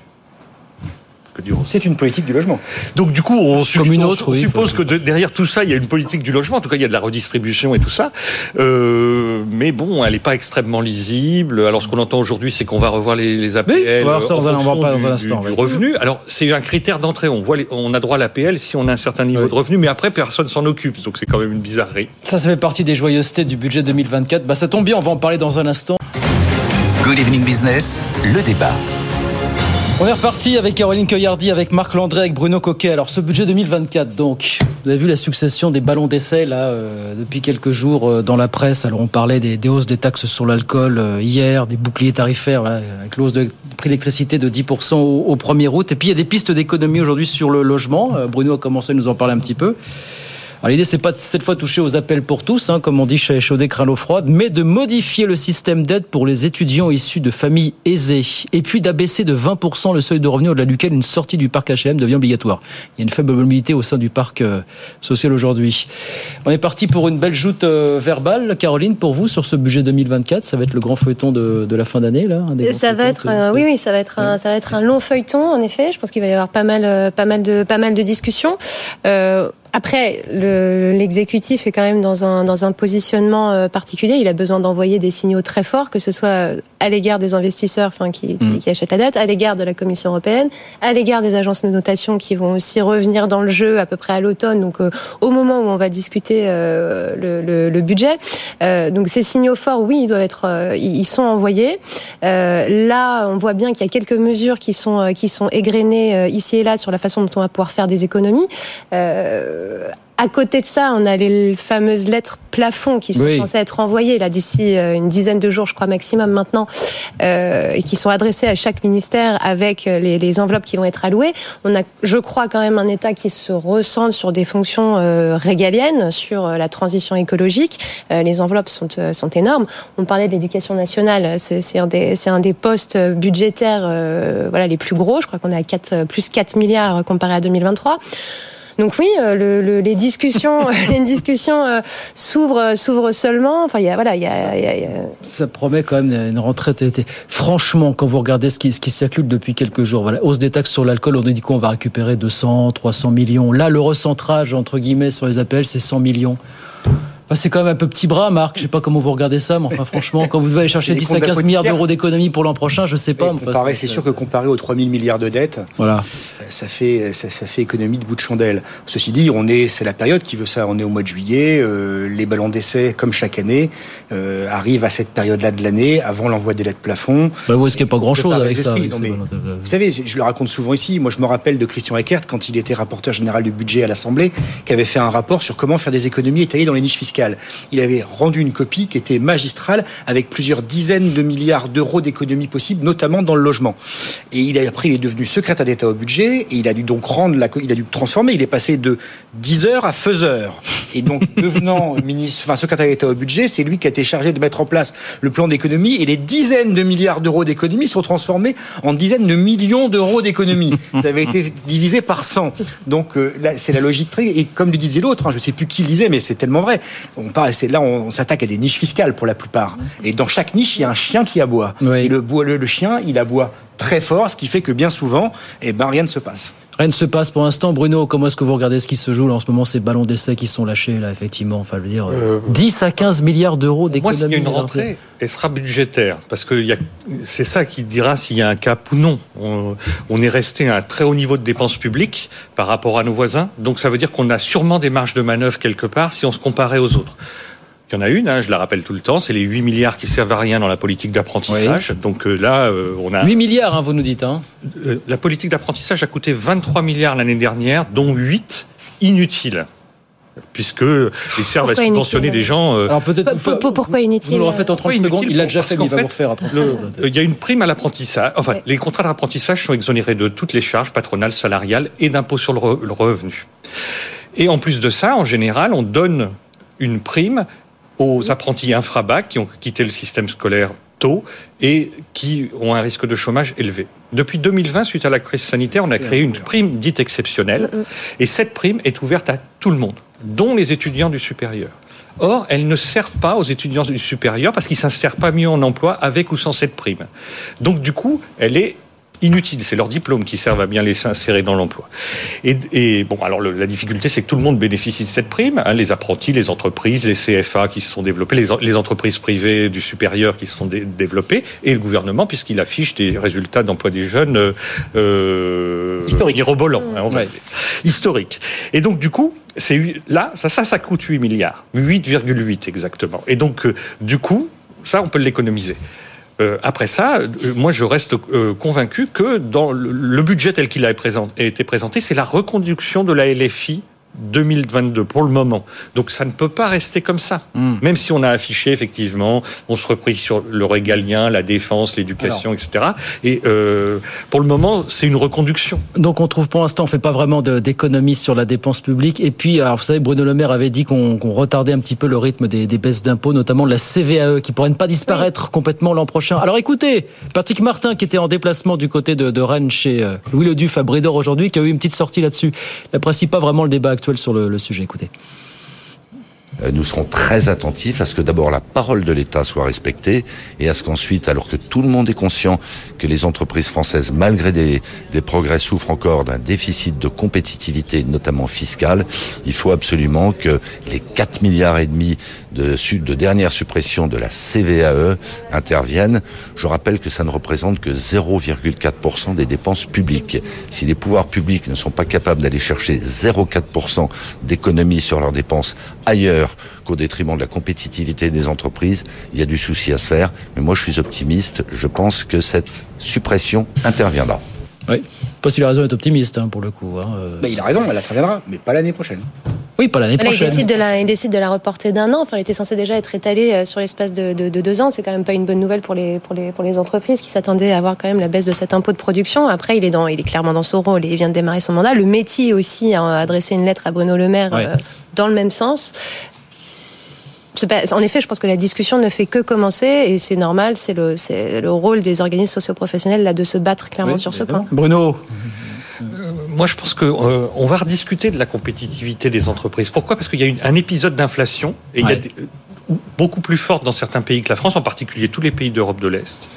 Speaker 11: C'est une politique du logement.
Speaker 12: Donc du coup, on suppose,
Speaker 1: une autre,
Speaker 12: on
Speaker 1: oui,
Speaker 12: suppose que de- derrière tout ça, il y a une politique du logement. En tout cas, il y a de la redistribution et tout ça. Euh, mais bon, elle n'est pas extrêmement lisible. Alors, ce qu'on entend aujourd'hui, c'est qu'on va revoir les, les APL.
Speaker 1: Oui, on va voir ça,
Speaker 12: en
Speaker 1: on va en
Speaker 12: fonction
Speaker 1: parler dans un instant,
Speaker 12: du- revenu. Alors, c'est un critère d'entrée. On voit, les- on a droit à l'APL si on a un certain niveau de revenu, mais après, personne s'en occupe. Donc, c'est quand même une bizarrerie.
Speaker 1: Ça, ça fait partie des joyeusetés du budget 2024. Bah, ça tombe bien, on va en parler dans un instant.
Speaker 9: Good Evening Business, le débat.
Speaker 1: On est reparti avec Caroline Coyardi, avec Marc Landré, avec Bruno Coquet. Alors ce budget 2024, donc, vous avez vu la succession des ballons d'essai là euh, depuis quelques jours euh, dans la presse. Alors on parlait des, hausses des taxes sur l'alcool euh, hier, des boucliers tarifaires là, avec l'hausse de prix d'électricité de 10% au, au 1er août. Et puis il y a des pistes d'économie aujourd'hui sur le logement. Euh, Bruno a commencé à nous en parler un petit peu. Alors l'idée, c'est pas de cette fois toucher aux appels pour tous, hein, comme on dit chez Chaudé craint l'eau froide, mais de modifier le système d'aide pour les étudiants issus de familles aisées, et puis d'abaisser de 20% le seuil de revenu au-delà duquel une sortie du parc HLM devient obligatoire. Il y a une faible mobilité au sein du parc euh, social aujourd'hui. On est parti pour une belle joute euh, verbale, Caroline, pour vous sur ce budget 2024. Ça va être le grand feuilleton de, de la fin d'année, là. un des grands
Speaker 10: Ça va être, un- oui, oui, ça va être un, ça va être un long feuilleton, en effet. Je pense qu'il va y avoir pas mal, euh, pas mal de, pas mal de discussions. Euh, après, le- l'exécutif est quand même dans un, dans un positionnement euh, particulier. Il a besoin d'envoyer des signaux très forts, que ce soit à l'égard des investisseurs, enfin qui, qui, qui achètent la dette, à l'égard de la Commission européenne, à l'égard des agences de notation qui vont aussi revenir dans le jeu à peu près à l'automne, donc euh, au moment où on va discuter euh, le, le- le budget. Euh, donc ces signaux forts, oui, ils doivent être, euh, ils sont envoyés. Euh, là, on voit bien qu'il y a quelques mesures qui sont euh, qui sont égrenées euh, ici et là sur la façon dont on va pouvoir faire des économies. Euh, à côté de ça, on a les fameuses lettres plafonds qui sont
Speaker 1: Oui.
Speaker 10: censées être envoyées là d'ici euh, une dizaine de jours, je crois maximum maintenant, euh, et qui sont adressées à chaque ministère avec euh, les, les enveloppes qui vont être allouées. On a, je crois, quand même un État qui se ressent sur des fonctions euh, régaliennes, sur euh, la transition écologique. Euh, les enveloppes sont, euh, sont énormes. On parlait de l'éducation nationale, c'est c'est un des, c'est un des postes budgétaires, euh, voilà, les plus gros. Je crois qu'on est à 4, plus 4 milliards comparé à 2023. Donc oui, euh, le, le- les discussions, [laughs] [laughs] les discussions euh, s'ouvrent, s'ouvrent seulement. Enfin, il y a voilà, il y a, il y a- il y a-
Speaker 1: Ça promet quand même une rentrée. t- Franchement, quand vous regardez ce qui, ce qui circule depuis quelques jours, voilà, hausse des taxes sur l'alcool, on dit qu'on va récupérer 200, 300 millions. Là, le recentrage, entre guillemets, sur les APL, c'est 100 millions. Enfin, c'est quand même un peu petit bras, Marc. Je sais pas comment vous regardez ça, mais enfin, franchement, quand vous allez chercher
Speaker 11: C'est des
Speaker 1: 10 à
Speaker 11: comptes
Speaker 1: 15 milliards d'euros d'économie pour l'an prochain, je sais pas. enfin,
Speaker 11: Comparé, c'est sûr que comparé aux 3000 milliards de dettes,
Speaker 1: Voilà.
Speaker 11: euh, ça fait, ça, ça fait économie de bout de chandelle. Ceci dit, on est, c'est la période qui veut ça. On est au mois de juillet. euh, les ballons d'essai, comme chaque année, euh, arrivent à cette période-là de l'année, avant l'envoi des lettres plafond.
Speaker 1: Bah, vous risquez pas grand-chose avec ça. avec
Speaker 11: Non, mais Vous savez, je le raconte souvent ici. Moi, je me rappelle de Christian Eckert quand il était rapporteur général du budget à l'Assemblée, qui avait fait un rapport sur comment faire des économies étalées dans les niches fiscales. Il avait rendu une copie qui était magistrale avec plusieurs dizaines de milliards d'euros d'économies possibles, notamment dans le logement. Et il a après, il est devenu secrétaire d'État au budget et il a dû donc rendre la, il a dû transformer. Il est passé de 10 heures à faiseur. Et donc, [laughs] devenant ministre, enfin, secrétaire d'État au budget, c'est lui qui a été chargé de mettre en place le plan d'économie et les dizaines de milliards d'euros d'économies sont transformés en dizaines de millions d'euros d'économies. [laughs] Ça avait été divisé par 100. Donc, euh, là, c'est la logique très, et comme le disait l'autre, hein, je sais plus qui le disait, mais c'est tellement vrai. On parle, c'est là, on, on s'attaque à des niches fiscales pour la plupart. Et dans chaque niche, il y a un chien qui aboie. Et le, bois- le, le chien, il aboie très fort, ce qui fait que bien souvent, eh ben, rien ne se passe.
Speaker 1: Rien ne se passe pour l'instant. Bruno, comment est-ce que vous regardez ce qui se joue là en ce moment, ces ballons d'essai qui sont lâchés là, effectivement? Enfin, je veux dire, euh, 10 à 15 milliards d'euros
Speaker 12: Moi,
Speaker 1: d'économies.
Speaker 12: s'il y a une rentrée, elle sera budgétaire, parce que c'est ça qui dira s'il y a un cap ou non. On, on est resté à un très haut niveau de dépenses publiques par rapport à nos voisins, donc ça veut dire qu'on a sûrement des marges de manœuvre quelque part si on se comparait aux autres. Il y en a une, hein, je la rappelle tout le temps, c'est les 8 milliards qui servent à rien dans la politique d'apprentissage. Donc euh, là, euh, on a
Speaker 1: 8 milliards, hein, vous nous dites. Hein.
Speaker 12: Euh, la politique d'apprentissage a coûté 23 milliards l'année dernière, dont 8 inutiles. Puisque ils servent à subventionner
Speaker 10: inutile
Speaker 12: des gens. euh,
Speaker 1: Alors peut-être
Speaker 10: Pour- pour- pour- pourquoi inutile
Speaker 1: Vous nous le refaites en 30
Speaker 12: Pourquoi
Speaker 1: secondes. Il l'a déjà fait, mais il va vous refaire à 30
Speaker 12: le-
Speaker 1: secondes.
Speaker 12: euh, Il y a une prime à l'apprentissage. Enfin, les contrats d'apprentissage sont exonérés de toutes les charges patronales, salariales et d'impôts sur le, re- le revenu. Et en plus de ça, en général, on donne une prime aux apprentis infrabac qui ont quitté le système scolaire tôt et qui ont un risque de chômage élevé. Depuis 2020, suite à la crise sanitaire, on a créé une prime dite exceptionnelle. Et cette prime est ouverte à tout le monde, dont les étudiants du supérieur. Or, elles ne servent pas aux étudiants du supérieur parce qu'ils ne s'insèrent pas mieux en emploi avec ou sans cette prime. Donc, du coup, elle est inutile. C'est leur diplôme qui servent à bien les insérer dans l'emploi. Et, et bon, alors le- la difficulté, c'est que tout le monde bénéficie de cette prime. hein, les apprentis, les entreprises, les CFA qui se sont développés, les, les entreprises privées du supérieur qui se sont dé- développées, et le gouvernement puisqu'il affiche des résultats d'emploi des jeunes euh, euh, mirobolants, hein, dire. historiques. Et donc du coup, c'est là, ça, ça, ça coûte 8 milliards, 8,8 exactement. Et donc euh, du coup, ça, on peut l'économiser. Euh, après ça, euh, moi je reste euh, convaincu que dans le, le budget tel qu'il a, a été présenté, c'est la reconduction de la LFI 2022 pour le moment. Donc ça ne peut pas rester comme ça.
Speaker 1: Hmm.
Speaker 12: Même si on a affiché effectivement, on se reprit sur le régalien, la défense, l'éducation, etc. Et euh, pour le moment, c'est une reconduction.
Speaker 1: Donc on trouve pour l'instant, on fait pas vraiment de- d'économies sur la dépense publique. Et puis, alors vous savez, Bruno Le Maire avait dit qu'on qu'on retardait un petit peu le rythme des, des baisses d'impôts, notamment de la CVAE, qui pourrait ne pas disparaître complètement l'an prochain. Alors écoutez, Patrick Martin, qui était en déplacement du côté de, de Rennes chez euh, Louis Le Duf à Brédor aujourd'hui, qui a eu une petite sortie là-dessus. Il n'apprécie pas vraiment le débat actuel sur le, le sujet. Écoutez.
Speaker 5: Euh, Nous serons très attentifs à ce que d'abord la parole de l'État soit respectée et à ce qu'ensuite, alors que tout le monde est conscient que les entreprises françaises, malgré des, des progrès, souffrent encore d'un déficit de compétitivité, notamment fiscale, il faut absolument que les 4 milliards et demi de, de dernière suppression de la CVAE interviennent. Je rappelle que ça ne représente que 0,4% des dépenses publiques. Si les pouvoirs publics ne sont pas capables d'aller chercher 0,4% d'économie sur leurs dépenses ailleurs qu'au détriment de la compétitivité des entreprises, il y a du souci à se faire. Mais moi, je suis optimiste. Je pense que cette suppression interviendra.
Speaker 1: Oui. Pas si la raison est optimiste, hein, pour le coup. hein, euh.
Speaker 11: Bah, il a raison, elle interviendra, mais pas l'année prochaine.
Speaker 1: Oui, pas l'année
Speaker 10: Là, il,
Speaker 1: prochaine.
Speaker 10: décide de la, il décide de la reporter d'un an. Enfin, elle était censée déjà être étalée euh, sur l'espace de, de- de deux ans. C'est quand même pas une bonne nouvelle pour les, pour les, pour les entreprises qui s'attendaient à avoir quand même la baisse de cet impôt de production. Après, il est, dans, il est clairement dans son rôle et il vient de démarrer son mandat. Le métier aussi a adressé une lettre à Bruno Le Maire
Speaker 1: Ouais.
Speaker 10: euh, dans le même sens. En effet, je pense que la discussion ne fait que commencer et c'est normal. C'est le, c'est le rôle des organismes socioprofessionnels là de se battre clairement
Speaker 1: Oui,
Speaker 10: sur ce point.
Speaker 1: Bruno,
Speaker 12: Moi, je pense que euh, on va rediscuter de la compétitivité des entreprises. Pourquoi? Parce qu'il y a une- un épisode d'inflation et il y a des- euh, beaucoup plus forte dans certains pays que la France, en particulier tous les pays d'Europe de l'Est,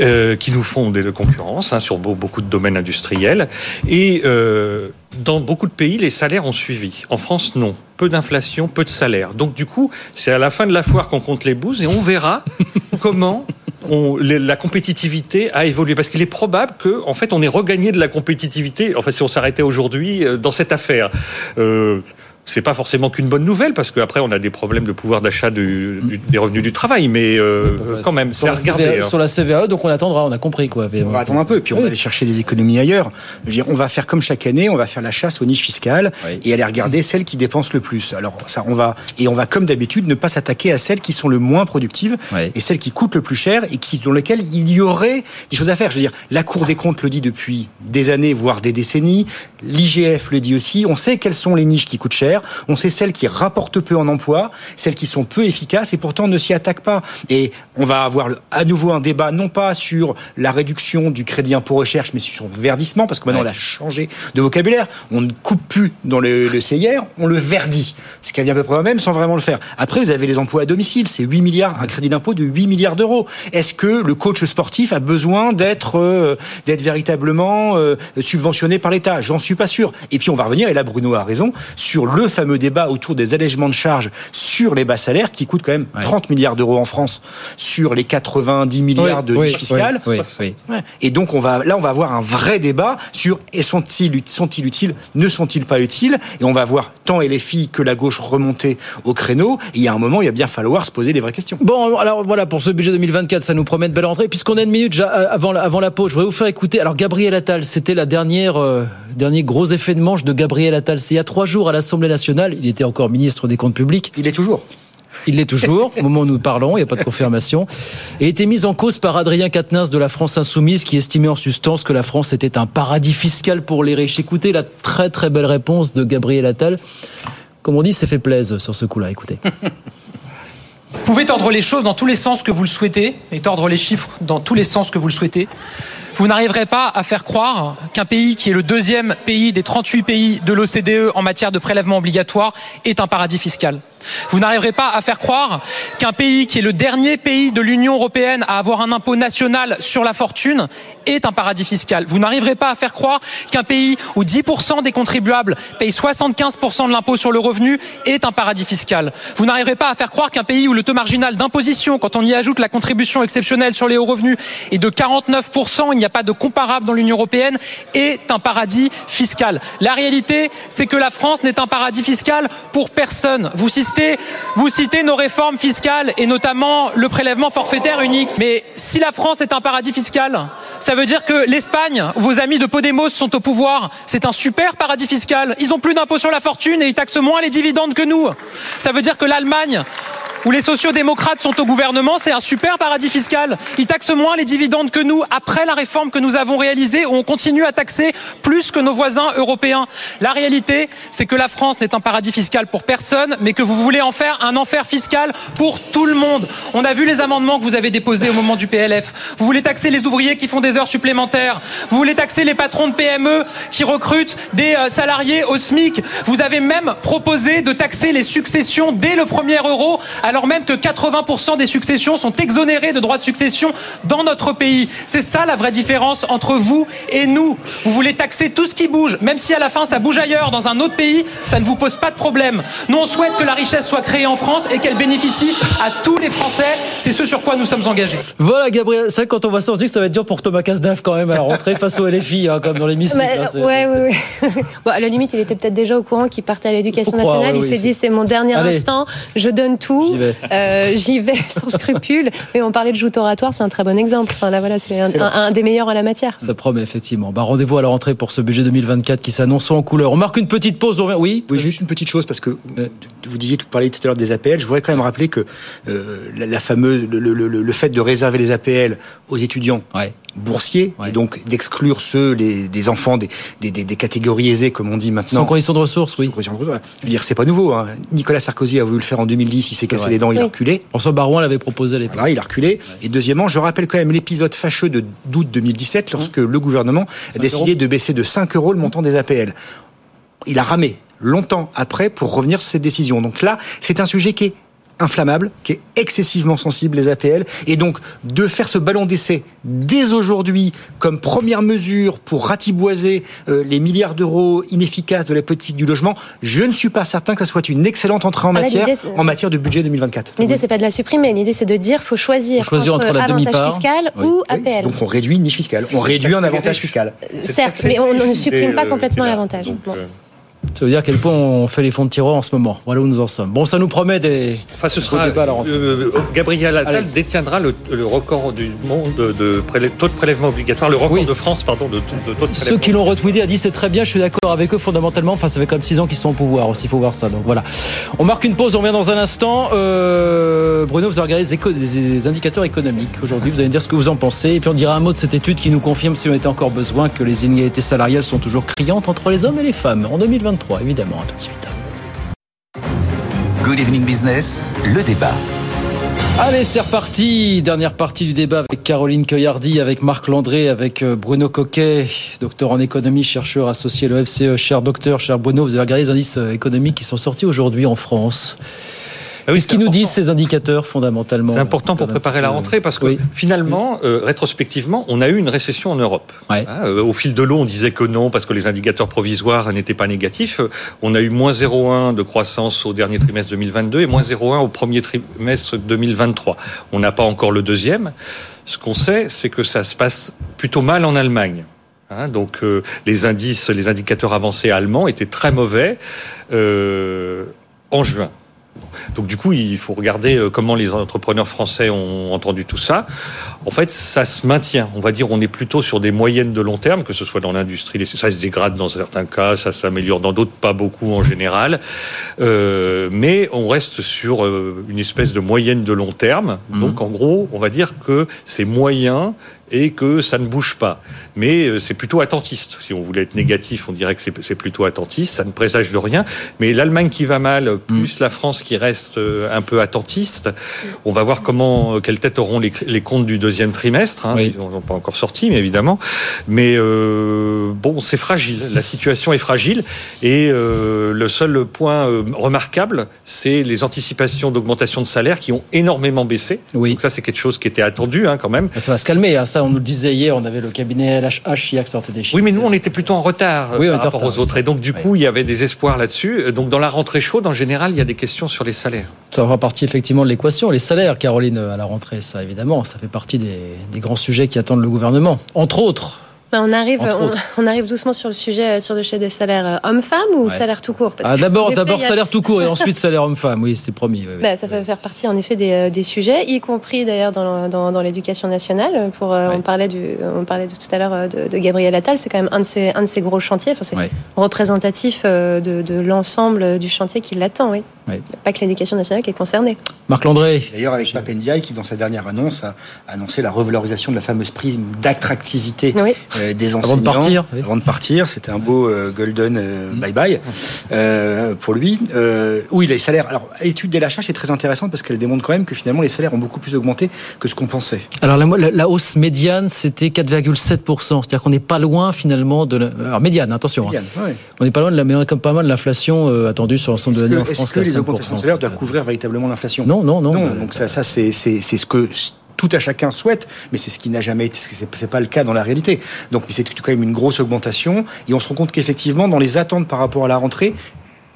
Speaker 12: euh, qui nous font des concurrences hein, sur beau- beaucoup de domaines industriels. Et euh, dans beaucoup de pays, les salaires ont suivi. En France, non. Peu d'inflation, peu de salaires. Donc, du coup, c'est à la fin de la foire qu'on compte les bouses et on verra [laughs] comment on- la compétitivité a évolué. Parce qu'il est probable que, en fait, on ait regagné de la compétitivité. Enfin, si on s'arrêtait aujourd'hui euh, dans cette affaire. Euh, c'est pas forcément qu'une bonne nouvelle parce qu'après on a des problèmes de pouvoir d'achat du- du- des revenus du travail, mais euh, quand même, c'est à
Speaker 1: la,
Speaker 12: regarder.
Speaker 1: CVAE,
Speaker 12: hein.
Speaker 1: sur la CVAE, donc on attendra, on a compris quoi.
Speaker 11: On va attendre un peu, puis on va aller chercher des économies ailleurs. Je veux dire, on va faire comme chaque année, on va faire la chasse aux niches fiscales et aller regarder celles qui dépensent le plus. Alors ça, on va et on va comme d'habitude ne pas s'attaquer à celles qui sont le moins productives et celles qui coûtent le plus cher et qui dans lesquelles il y aurait des choses à faire. Je veux dire, la Cour des comptes le dit depuis des années, voire des décennies. L'IGF le dit aussi. On sait quelles sont les niches qui coûtent cher. On sait celles qui rapportent peu en emploi, celles qui sont peu efficaces et pourtant ne s'y attaquent pas. Et on va avoir à nouveau un débat non pas sur la réduction du crédit impôt recherche, mais sur son verdissement, parce que maintenant on a changé de vocabulaire. On ne coupe plus dans le, le CIR, on le verdit. Ce qui revient à peu près au même sans vraiment le faire. Après, vous avez les emplois à domicile, c'est 8 milliards, un crédit d'impôt de 8 milliards d'euros. Est-ce que le coach sportif a besoin d'être euh, d'être véritablement euh, subventionné par l'État? J'en suis pas sûr. Et puis on va revenir, et là Bruno a raison, sur le fameux débat autour des allègements de charges sur les bas salaires qui coûtent quand même 30 milliards d'euros en France sur les 90 milliards de
Speaker 1: Oui.
Speaker 11: Ouais. Et donc on va là on va avoir un vrai débat sur et sont-ils sont-ils utiles, ne sont-ils pas utiles? Et on va voir tant et les filles que la gauche remonter au créneau. Et il y a un moment, il va bien falloir se poser les vraies questions.
Speaker 1: Bon, alors voilà, pour ce budget 2024, ça nous promet de belle rentrée. Puisqu'on a une minute euh, avant, la- avant la pause, je voudrais vous faire écouter. Alors, Gabriel Attal, c'était la dernière, euh, dernier gros effet de manche de Gabriel Attal. C'est il y a trois jours à l'Assemblée nationale. Il était encore ministre des Comptes publics.
Speaker 11: Il est toujours.
Speaker 1: Il l'est toujours, au moment où nous parlons, il n'y a pas de confirmation. Et était mis en cause par Adrien Quatennens de la France Insoumise, qui estimait en substance que la France était un paradis fiscal pour les riches. Écoutez la très très belle réponse de Gabriel Attal. Comme on dit, c'est fait plaise sur ce coup-là. Écoutez. [laughs]
Speaker 13: Vous pouvez tordre les choses dans tous les sens que vous le souhaitez et tordre les chiffres dans tous les sens que vous le souhaitez. Vous n'arriverez pas à faire croire qu'un pays qui est le deuxième pays des 38 pays de l'OCDE en matière de prélèvement obligatoire est un paradis fiscal. Vous n'arriverez pas à faire croire qu'un pays qui est le dernier pays de l'Union européenne à avoir un impôt national sur la fortune est un paradis fiscal. Vous n'arriverez pas à faire croire qu'un pays où 10% des contribuables payent 75% de l'impôt sur le revenu est un paradis fiscal. Vous n'arriverez pas à faire croire qu'un pays où le taux marginal d'imposition, quand on y ajoute la contribution exceptionnelle sur les hauts revenus, est de 49%, il n'y a pas de comparable dans l'Union européenne, est un paradis fiscal. La réalité, c'est que la France n'est un paradis fiscal pour personne. Vous citez nos réformes fiscales et notamment le prélèvement forfaitaire unique. Mais si la France est un paradis fiscal, ça veut dire que l'Espagne, vos amis de Podemos sont au pouvoir, c'est un super paradis fiscal. Ils ont plus d'impôts sur la fortune et ils taxent moins les dividendes que nous. Ça veut dire que l'Allemagne où les sociodémocrates sont au gouvernement, c'est un super paradis fiscal. Ils taxent moins les dividendes que nous après la réforme que nous avons réalisée où on continue à taxer plus que nos voisins européens. La réalité, c'est que la France n'est un paradis fiscal pour personne, mais que vous voulez en faire un enfer fiscal pour tout le monde. On a vu les amendements que vous avez déposés au moment du PLF. Vous voulez taxer les ouvriers qui font des heures supplémentaires. Vous voulez taxer les patrons de PME qui recrutent des euh, salariés au SMIC. Vous avez même proposé de taxer les successions dès le premier euro alors même que 80% des successions sont exonérées de droits de succession dans notre pays. C'est ça la vraie différence entre vous et nous. Vous voulez taxer tout ce qui bouge, même si à la fin ça bouge ailleurs, dans un autre pays, ça ne vous pose pas de problème. Nous, on souhaite que la richesse soit créée en France et qu'elle bénéficie à tous les Français. C'est ce sur quoi nous sommes engagés.
Speaker 1: Voilà, Gabriel, c'est vrai que quand on voit ça, on se dit que ça va être dur pour Thomas Cazeneuve quand même à la rentrée [laughs] face aux LFI, hein, comme dans l'émission.
Speaker 10: Ouais,
Speaker 1: hein,
Speaker 10: ouais, ouais, ouais. [laughs] bon, à la limite, il était peut-être déjà au courant qu'il partait à l'éducation
Speaker 1: croire,
Speaker 10: nationale.
Speaker 1: ouais,
Speaker 10: il
Speaker 1: oui,
Speaker 10: s'est dit,
Speaker 1: c'est-
Speaker 10: c'est mon dernier
Speaker 1: Allez.
Speaker 10: instant, je donne tout.
Speaker 1: J'y vais.
Speaker 10: Euh, J'y vais [laughs] sans scrupule. Mais on parlait de joute oratoire, c'est un très bon exemple. Enfin, là, voilà, c'est un, des meilleurs en la matière.
Speaker 1: Ça promet effectivement. Bah, rendez-vous à la rentrée pour ce budget 2024 qui s'annonce en couleur. On marque une petite pause. on Oui.
Speaker 11: Oui, juste une petite chose parce que vous disiez, vous parliez tout à l'heure des APL. Je voudrais quand même rappeler que euh, la, la fameuse, le, le- le- le fait de réserver les APL aux étudiants boursiers et donc d'exclure ceux, les, les enfants des, des, des- des catégories aisées, comme on dit maintenant.
Speaker 1: Sans condition de ressources, oui.
Speaker 11: Je veux dire, c'est pas nouveau. hein. Nicolas Sarkozy a voulu le faire en 2010. Il s'est cassé les dents, il a reculé.
Speaker 1: François Barouin l'avait proposé à l'époque.
Speaker 11: Voilà, il a reculé. Et deuxièmement, je rappelle quand même l'épisode fâcheux de d'août 2017 lorsque le gouvernement a
Speaker 1: 5
Speaker 11: décidé
Speaker 1: euros.
Speaker 11: de baisser de 5 euros le montant des APL. Il a ramé longtemps après pour revenir sur cette décision. Donc là, c'est un sujet qui est inflammable, qui est excessivement sensible, les APL. Et donc, de faire ce ballon d'essai dès aujourd'hui comme première mesure pour ratiboiser euh, les milliards d'euros inefficaces de la politique du logement, je ne suis pas certain que ça soit une excellente entrée en
Speaker 10: Ah là,
Speaker 11: matière, en matière de budget 2024.
Speaker 10: L'idée, c'est pas de la supprimer. L'idée, c'est de dire, faut choisir,
Speaker 11: Faut choisir entre la
Speaker 10: avantage
Speaker 11: demi-part.
Speaker 10: fiscal
Speaker 11: Oui.
Speaker 10: ou
Speaker 11: Oui,
Speaker 10: APL.
Speaker 11: Donc on réduit une niche fiscale, on réduit un avantage fiscal.
Speaker 10: Certes, mais on, on ne supprime pas complètement l'avantage.
Speaker 1: Ça veut dire à quel point on fait les fonds de tiroir en ce moment. Voilà où nous en sommes. Bon, ça nous promet des.
Speaker 12: Enfin, ce sera.
Speaker 1: à la
Speaker 12: euh, euh, Gabriel Attal
Speaker 1: Allez.
Speaker 12: détiendra le, le record du monde de, prélè- taux de prélèvement obligatoire, le record de France, pardon, de, de taux de
Speaker 1: Ceux qui l'ont retweeté a dit c'est très bien, je suis d'accord avec eux fondamentalement. Enfin, ça fait quand même 6 ans qu'ils sont au pouvoir aussi, il faut voir ça. Donc voilà. On marque une pause, on revient dans un instant. Euh, Bruno, vous avez regardé des, éco- des indicateurs économiques aujourd'hui. Vous allez me dire ce que vous en pensez. Et puis on dira un mot de cette étude qui nous confirme, si on était encore besoin, que les inégalités salariales sont toujours criantes entre les hommes et les femmes en 2023, évidemment. À tout de suite.
Speaker 9: Good Evening Business, le débat.
Speaker 1: Allez, c'est reparti. Dernière partie du débat avec Caroline Cueillardi, avec Marc Landré, avec euh, Bruno Coquet, docteur en économie, chercheur associé à l'OFCE. Cher docteur, cher Bruno, vous avez regardé les indices euh, économiques qui sont sortis aujourd'hui en France. Qu'est-ce qu'ils nous disent ces indicateurs fondamentalement
Speaker 12: C'est important pour préparer la rentrée parce que finalement, euh, rétrospectivement, on a eu une récession en Europe. Hein, euh, au fil de l'eau, on disait que non parce que les indicateurs provisoires n'étaient pas négatifs. On a eu moins 0,1 de croissance au dernier trimestre 2022 et moins 0,1 au premier trimestre 2023. On n'a pas encore le deuxième. Ce qu'on sait, c'est que ça se passe plutôt mal en Allemagne. Hein, donc euh, les indices, les indicateurs avancés allemands étaient très mauvais euh, en juin. Donc du coup, il faut regarder euh, comment les entrepreneurs français ont entendu tout ça. En fait, ça se maintient. On va dire, on est plutôt sur des moyennes de long terme, que ce soit dans l'industrie, ça se dégrade dans certains cas, ça s'améliore dans d'autres, pas beaucoup en général. Euh, mais on reste sur euh, une espèce de moyenne de long terme. Donc en gros, on va dire que c'est moyen et que ça ne bouge pas. Mais euh, c'est plutôt attentiste. Si on voulait être négatif, on dirait que c'est plutôt attentiste. Ça ne présage de rien. Mais l'Allemagne qui va mal, plus la France qui reste euh, un peu attentiste, on va voir comment, euh, quelle tête auront les, les comptes du deuxième trimestre. Hein. Ils n'ont pas encore sorti, mais évidemment. Mais euh, bon, c'est fragile. La situation est fragile. Et euh, le seul point remarquable, c'est les anticipations d'augmentation de salaire qui ont énormément baissé. Donc ça, c'est quelque chose qui était attendu hein, quand même.
Speaker 1: Ça va se calmer, hein, ça on nous le disait hier, on avait le cabinet LHH hier qui sortait des chiffres.
Speaker 12: Oui, mais nous, on était plutôt en retard euh,
Speaker 1: Oui,
Speaker 12: par rapport
Speaker 1: retard,
Speaker 12: aux autres. Et donc, du coup, il y avait des espoirs là-dessus. Euh, Donc, dans la rentrée chaude, en général, il y a des questions sur les salaires.
Speaker 1: Ça fera partie effectivement de l'équation. Les salaires, Caroline, à la rentrée, ça évidemment, ça fait partie des, des grands sujets qui attendent le gouvernement. Entre autres,
Speaker 10: on, arrive, [laughs] on, arrive doucement sur le sujet, sur le sujet des salaires euh, hommes-femmes ou
Speaker 1: Ouais.
Speaker 10: salaires tout court?
Speaker 1: Ah, d'abord, d'abord
Speaker 10: a-
Speaker 1: salaire tout court et [laughs] ensuite salaire homme-femme. Oui, c'est promis. oui, oui.
Speaker 10: Bah, ça peut faire partie en effet des, euh, des sujets, y compris d'ailleurs dans, dans, dans l'éducation nationale. Pour, euh, on, parlait du, on parlait de, tout à l'heure euh, de, de Gabriel Attal, c'est quand même un de ses, un de ses gros chantiers. Enfin, c'est
Speaker 1: Ouais.
Speaker 10: représentatif euh, de, de l'ensemble du chantier qui l'attend. Oui.
Speaker 1: Ouais.
Speaker 10: Il n'y a pas que l'éducation nationale qui est concernée.
Speaker 1: Marc Landré.
Speaker 11: D'ailleurs, avec Papendiaï, qui dans sa dernière annonce a annoncé la revalorisation de la fameuse prime d'attractivité euh, des enseignants.
Speaker 1: Avant de partir, oui.
Speaker 11: Avant de partir, c'était un beau euh, golden euh, bye bye euh, pour lui. Euh, oui, les salaires. Alors, l'étude des Lachache est très intéressante parce qu'elle démontre quand même que finalement les salaires ont beaucoup plus augmenté que ce qu'on pensait.
Speaker 1: Alors la, la- la hausse médiane, c'était 4,7%. C'est-à-dire qu'on n'est pas loin finalement de la... Alors médiane, attention. hein.
Speaker 11: Ouais.
Speaker 1: On n'est pas loin de la, mais on est comme pas loin de l'inflation euh, attendue sur l'ensemble de l'année en France.
Speaker 11: Les augmentations
Speaker 1: 5%.
Speaker 11: de salaire doivent couvrir véritablement l'inflation
Speaker 1: Non, non, non.
Speaker 11: Non, donc ça, ça c'est, ce que tout à chacun souhaite, mais c'est ce qui n'a jamais été, c'est pas le cas dans la réalité. Donc c'est quand même une grosse augmentation, et on se rend compte qu'effectivement, dans les attentes par rapport à la rentrée,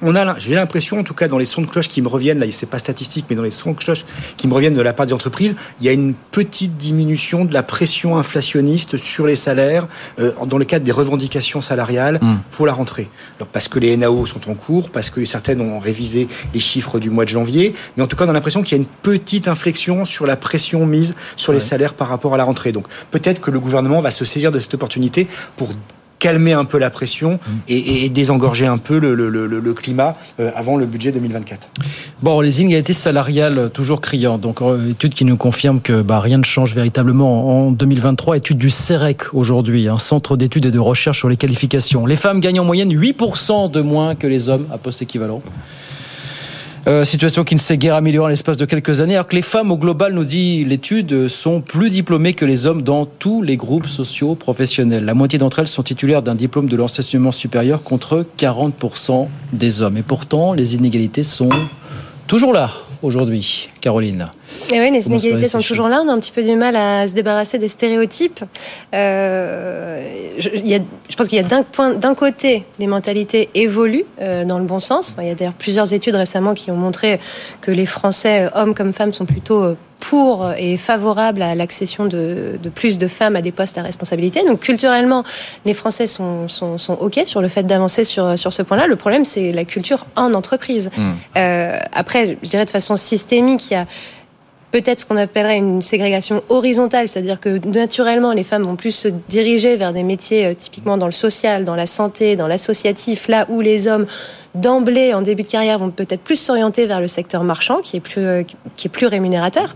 Speaker 11: on a, j'ai l'impression, en tout cas dans les sons de cloche qui me reviennent, là, c'est pas statistique, mais dans les sons de cloche qui me reviennent de la part des entreprises, il y a une petite diminution de la pression inflationniste sur les salaires euh, dans le cadre des revendications salariales
Speaker 1: Hmm.
Speaker 11: pour la rentrée. Alors parce que les NAO sont en cours, parce que certaines ont révisé les chiffres du mois de janvier, mais en tout cas, on a l'impression qu'il y a une petite inflexion sur la pression mise sur les salaires par rapport à la rentrée. Donc peut-être que le gouvernement va se saisir de cette opportunité pour calmer un peu la pression et, désengorger un peu le climat euh, avant le budget 2024.
Speaker 1: Bon, les inégalités salariales euh, toujours criantes. Donc, euh, étude qui nous confirme que bah, rien ne change véritablement en 2023. Étude du CEREC aujourd'hui, un centre d'études et de recherche sur les qualifications. Les femmes gagnent en moyenne 8% de moins que les hommes à poste équivalent. Euh, situation qui ne s'est guère améliorée en l'espace de quelques années, alors que les femmes au global, nous dit l'étude, sont plus diplômées que les hommes dans tous les groupes sociaux professionnels. La moitié d'entre elles sont titulaires d'un diplôme de l'enseignement supérieur contre 40% des hommes. Et pourtant, les inégalités sont toujours là aujourd'hui, Caroline.
Speaker 10: Et oui, les inégalités sont toujours là. On a un petit peu du mal à se débarrasser des stéréotypes. Euh, je, y a- je pense qu'il y a d'un point- d'un côté, les mentalités évoluent euh, dans le bon sens. Enfin, il y a d'ailleurs plusieurs études récemment qui ont montré que les Français, hommes comme femmes, sont plutôt euh, pour et favorables à l'accession de, de plus de femmes à des postes à responsabilité. Donc culturellement, les Français sont, sont, sont OK sur le fait d'avancer sur, sur ce point-là. Le problème, c'est la culture en entreprise. Euh, après, je dirais de façon systémique, il y a peut-être ce qu'on appellerait une ségrégation horizontale, c'est-à-dire que naturellement les femmes vont plus se diriger vers des métiers euh, typiquement dans le social, dans la santé, dans l'associatif, là où les hommes d'emblée en début de carrière vont peut-être plus s'orienter vers le secteur marchand qui est plus euh, qui est plus rémunérateur.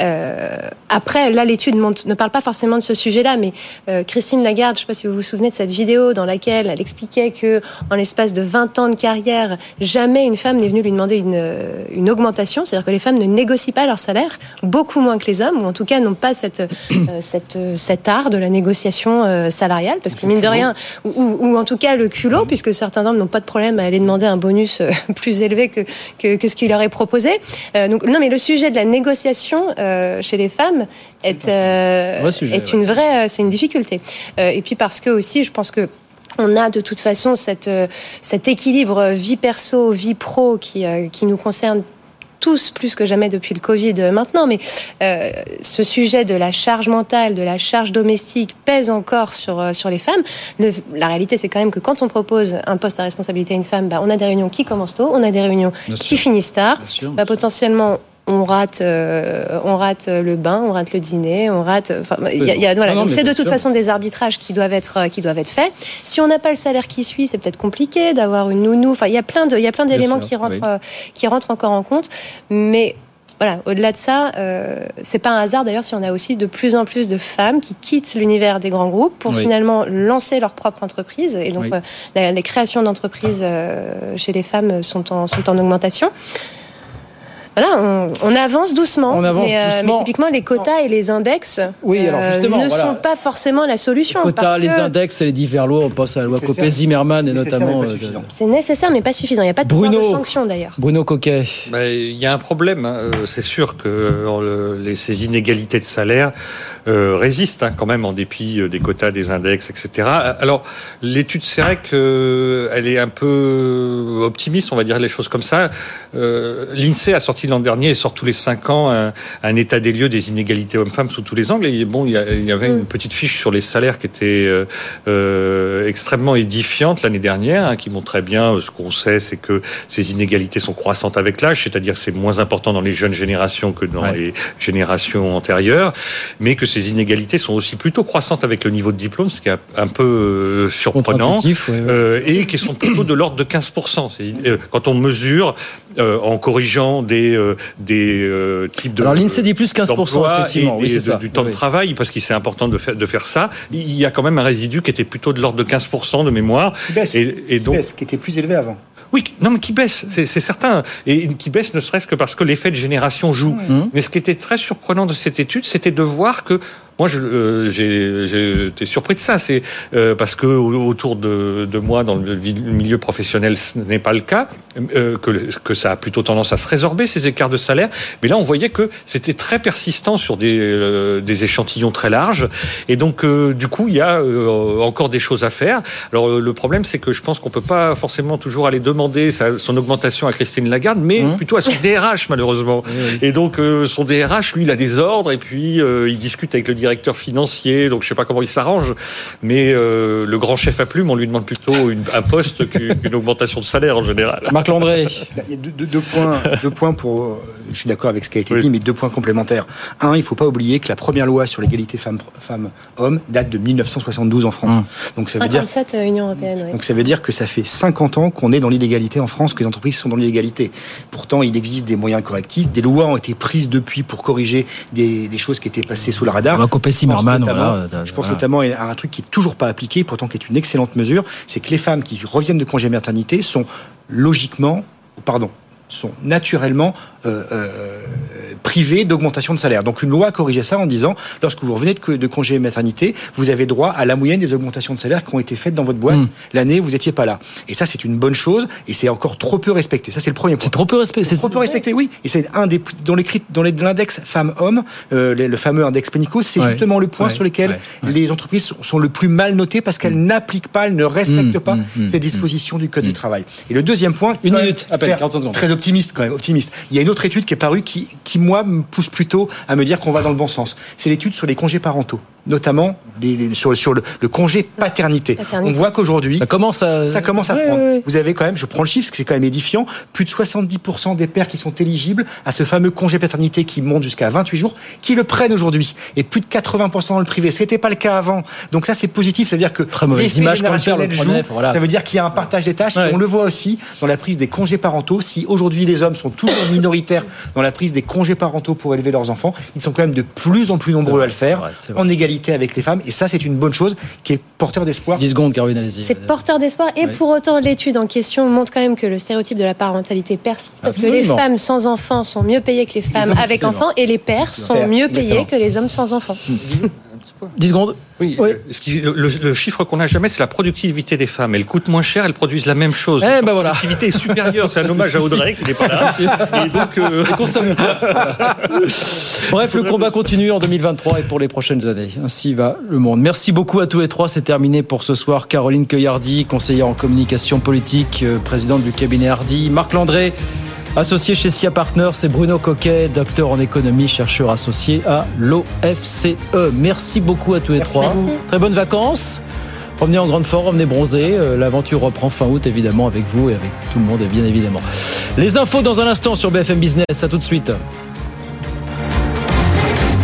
Speaker 10: Euh, après là l'étude ne parle pas forcément de ce sujet-là mais euh, Christine Lagarde, je ne sais pas si vous vous souvenez de cette vidéo dans laquelle elle expliquait que en l'espace de 20 ans de carrière, jamais une femme n'est venue lui demander une, une augmentation, c'est-à-dire que les femmes ne négocient pas leur salaire, beaucoup moins que les hommes, ou en tout cas n'ont pas cette, euh, [coughs] cette, cet art de la négociation salariale, parce que mine de rien, ou, ou- ou en tout cas le culot, puisque certains hommes n'ont pas de problème à aller demander un bonus euh, [laughs] plus élevé que, que, que ce qui leur est proposé. Euh, donc, non, mais le sujet de la négociation euh, chez les femmes est, euh,
Speaker 1: Vrai sujet,
Speaker 10: est
Speaker 1: ouais.
Speaker 10: une vraie, c'est une difficulté. Et puis parce que aussi, je pense que on a de toute façon cette, cet équilibre vie perso, vie pro qui, qui nous concerne tous plus que jamais depuis le Covid euh, maintenant, mais euh, ce sujet de la charge mentale, de la charge domestique pèse encore sur, euh, sur les femmes. Le- la réalité, c'est quand même que quand on propose un poste à responsabilité à une femme, bah, on a des réunions qui commencent tôt, on a des réunions
Speaker 1: Bien
Speaker 10: qui
Speaker 1: sûr.
Speaker 10: finissent tard.
Speaker 1: Bien sûr,
Speaker 10: Bah, potentiellement, on rate, euh, on rate le bain, on rate le dîner, on rate. Enfin, y a, y a- voilà.
Speaker 1: Non,
Speaker 10: Donc c'est de toute
Speaker 1: sûr.
Speaker 10: façon des arbitrages qui doivent être euh, qui doivent être faits. Si on n'a pas le salaire qui suit, c'est peut-être compliqué d'avoir une nounou. Enfin, il y a plein de, il y a plein d'éléments qui rentrent,
Speaker 1: oui.
Speaker 10: euh, qui rentrent encore en compte. Mais voilà, au-delà de ça, euh, c'est pas un hasard d'ailleurs si on a aussi de plus en plus de femmes qui quittent l'univers des grands groupes pour
Speaker 1: Oui.
Speaker 10: finalement lancer leur propre entreprise. Et donc,
Speaker 1: Oui.
Speaker 10: euh, la- les créations d'entreprises euh, chez les femmes sont en, sont en augmentation. Voilà, on, on avance doucement.
Speaker 1: On avance
Speaker 10: mais, euh,
Speaker 1: doucement.
Speaker 10: mais typiquement, les quotas et les index
Speaker 1: Oui, alors
Speaker 10: euh,
Speaker 1: justement,
Speaker 10: ne
Speaker 1: voilà.
Speaker 10: sont pas forcément la solution.
Speaker 1: Quota,
Speaker 10: parce
Speaker 1: les
Speaker 10: que
Speaker 1: index et les divers lois, on pense à la loi. Copé-Zimmermann et notamment euh,
Speaker 11: suffisant.
Speaker 10: C'est nécessaire, mais pas suffisant. Il n'y a pas de
Speaker 1: Bruno.
Speaker 10: pouvoir de sanction d'ailleurs.
Speaker 1: Bruno Coquet.
Speaker 12: Il y a un problème. hein. C'est sûr que le- les- ces inégalités de salaire euh, résistent hein, quand même en dépit euh, des quotas, des index, etc. Alors, l'étude, c'est vrai qu'elle est un peu optimiste, on va dire les choses comme ça. Euh, L'INSEE a sorti l'an dernier, elle sort tous les cinq ans un, un état des lieux des inégalités hommes-femmes sous tous les angles. Et bon, il y, avait une petite fiche sur les salaires qui était euh, euh, extrêmement édifiante l'année dernière, hein, qui montrait bien euh, ce qu'on sait, c'est que ces inégalités sont croissantes avec l'âge, c'est-à-dire que c'est moins important dans les jeunes générations que dans les générations antérieures, mais que ces inégalités sont aussi plutôt croissantes avec le niveau de diplôme, ce qui est un peu euh, surprenant,
Speaker 1: Contre-intuitif, ouais, ouais.
Speaker 12: euh, et qui sont plutôt de l'ordre de 15%. Ces- euh, Quand on mesure euh, en corrigeant des, euh, des euh, types de
Speaker 1: Alors, l'INSEE dit plus 15%,
Speaker 12: d'emplois
Speaker 1: effectivement.
Speaker 12: et
Speaker 1: Oui,
Speaker 12: des-
Speaker 1: c'est ça.
Speaker 12: du temps
Speaker 1: Oui.
Speaker 12: de travail, parce que c'est important de faire, de faire ça. Il y a quand même un résidu qui était plutôt de l'ordre de 15% de mémoire.
Speaker 11: Qui baisse.
Speaker 12: Et, et donc,
Speaker 11: Qui baisse, qui était plus élevé avant.
Speaker 12: Oui, non, mais qui baisse, c'est certain. Et qui baisse ne serait-ce que parce que l'effet de génération joue. Mais ce qui était très surprenant de cette étude, c'était de voir que. Moi, euh, j'ai été surpris de ça. C'est euh, parce que au- autour de, de moi, dans le milieu professionnel, ce n'est pas le cas. euh, que, ça a plutôt tendance à se résorber ces écarts de salaire. Mais là, on voyait que c'était très persistant sur des, des échantillons très larges. Et donc, du coup, il y a encore des choses à faire. Alors, le problème, c'est que je pense qu'on peut pas forcément toujours aller demander sa- son augmentation à Christine Lagarde, mais plutôt à son DRH, malheureusement. [laughs] Et donc, son DRH, lui, il a des ordres, et puis il discute avec le directeur financier. Donc, je sais pas comment il s'arrange, mais euh, le grand chef à plume, on lui demande plutôt une- un poste [laughs] qu'une augmentation de salaire en général.
Speaker 1: Marc Landré.
Speaker 11: Il y a deux, deux- deux points, deux points pour. euh, Je suis d'accord avec ce qui a été dit, mais deux points complémentaires. Un, il faut pas oublier que la première loi sur l'égalité femmes-hommes date de 1972 en France. Donc ça veut dire
Speaker 10: 57 euh, Union européenne, oui.
Speaker 11: donc ça veut dire que ça fait 50 ans qu'on est dans l'illégalité en France, que les entreprises sont dans l'illégalité. Pourtant, il existe des moyens correctifs, des lois ont été prises depuis pour corriger des, des choses qui étaient passées sous le radar. Je pense notamment-
Speaker 1: voilà,
Speaker 11: Je pense
Speaker 1: voilà.
Speaker 11: notamment à un truc qui est toujours pas appliqué, pourtant qui est une excellente mesure, c'est que les femmes qui reviennent de congé maternité sont logiquement, pardon, sont naturellement euh, euh, privées d'augmentation de salaire. Donc une loi a corrigé ça en disant, lorsque vous revenez de, de congé maternité, vous avez droit à la moyenne des augmentations de salaire qui ont été faites dans votre boîte l'année où vous n'étiez pas là. Et ça, c'est une bonne chose, et c'est encore trop peu respecté. Ça, c'est le premier point.
Speaker 1: Trop peu respecté.
Speaker 11: C'est trop peu respecté, oui. Et c'est un des dans les dans l'index femmes-hommes, euh, le, le fameux index Pénico, c'est
Speaker 1: Ouais.
Speaker 11: justement le point
Speaker 1: Ouais.
Speaker 11: sur lequel
Speaker 1: Ouais.
Speaker 11: les entreprises sont- le plus mal notées parce qu'elles n'appliquent pas, elles ne respectent
Speaker 1: Mm,
Speaker 11: pas ces dispositions du code du travail. Et le deuxième point,
Speaker 1: Une minute, à peine,
Speaker 11: faire
Speaker 1: 45 secondes.
Speaker 11: Très optimiste quand même, optimiste. Il y a une autre étude qui est parue qui, qui moi me pousse plutôt à me dire qu'on va dans le bon sens. C'est l'étude sur les congés parentaux, notamment les- les- sur, sur le, le congé paternité.
Speaker 10: Paternité.
Speaker 11: On voit qu'aujourd'hui
Speaker 1: Ça commence à.
Speaker 11: ça commence à
Speaker 1: Ouais,
Speaker 11: prendre.
Speaker 1: ouais, ouais.
Speaker 11: Vous avez quand même, je prends le chiffre, parce que c'est quand même édifiant, plus de 70% des pères qui sont éligibles à ce fameux congé paternité qui monte jusqu'à 28 jours, qui le prennent aujourd'hui. Et plus de 80% dans le privé. Ce n'était pas le cas avant. Donc ça, c'est positif. C'est-à-dire que
Speaker 1: Très mauvaise image quand le père le prenait,
Speaker 11: joue.
Speaker 1: voilà.
Speaker 11: Ça veut dire qu'il y a un partage des tâches.
Speaker 1: Ouais.
Speaker 11: Et on le voit aussi dans la prise des congés parentaux. Si aujourd'hui les hommes sont toujours [coughs] minoritaires dans la prise des congés parentaux pour élever leurs enfants, ils sont quand même de plus en plus nombreux
Speaker 1: vrai,
Speaker 11: à le faire,
Speaker 1: vrai.
Speaker 11: en égalité avec les femmes. Et ça, c'est une bonne chose qui est porteur d'espoir.
Speaker 1: 10 secondes, Caroline, allez-y.
Speaker 10: C'est porteur d'espoir et
Speaker 1: Ouais.
Speaker 10: pour autant l'étude en question montre quand même que le stéréotype de la parentalité persiste parce que les femmes sans enfants sont mieux payées que les femmes
Speaker 11: hommes,
Speaker 10: avec enfants et les pères sont mieux payés
Speaker 11: exactement.
Speaker 10: que les hommes sans enfants.
Speaker 1: 10 secondes.
Speaker 12: Oui, euh, ce qui- le, le chiffre qu'on n'a jamais, c'est la productivité des femmes. Elles coûtent moins cher, elles produisent la même chose.
Speaker 1: Eh ben voilà.
Speaker 12: productivité est supérieure. C'est un hommage à Audrey qui n'est pas là. [laughs] Et donc, euh, [laughs]
Speaker 1: Bref, le combat continue en 2023 et pour les prochaines années. Ainsi va le monde. Merci beaucoup à tous les trois. C'est terminé pour ce soir. Caroline Cueillardi, conseillère en communication politique, euh, présidente du cabinet Hardy. Marc Landré, associé chez SIA Partners. Et Bruno Coquet, docteur en économie, chercheur associé à l'OFCE. Merci beaucoup à tous les
Speaker 11: Merci
Speaker 1: trois. Très bonnes vacances. Revenez en grande forme, revenez bronzer. Euh, L'aventure reprend fin août, évidemment, avec vous et avec tout le monde, et bien évidemment. Les infos dans un instant sur BFM Business. À tout de suite.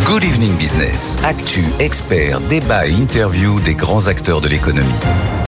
Speaker 9: Good Evening Business. Actu, experts, débat et interview des grands acteurs de l'économie.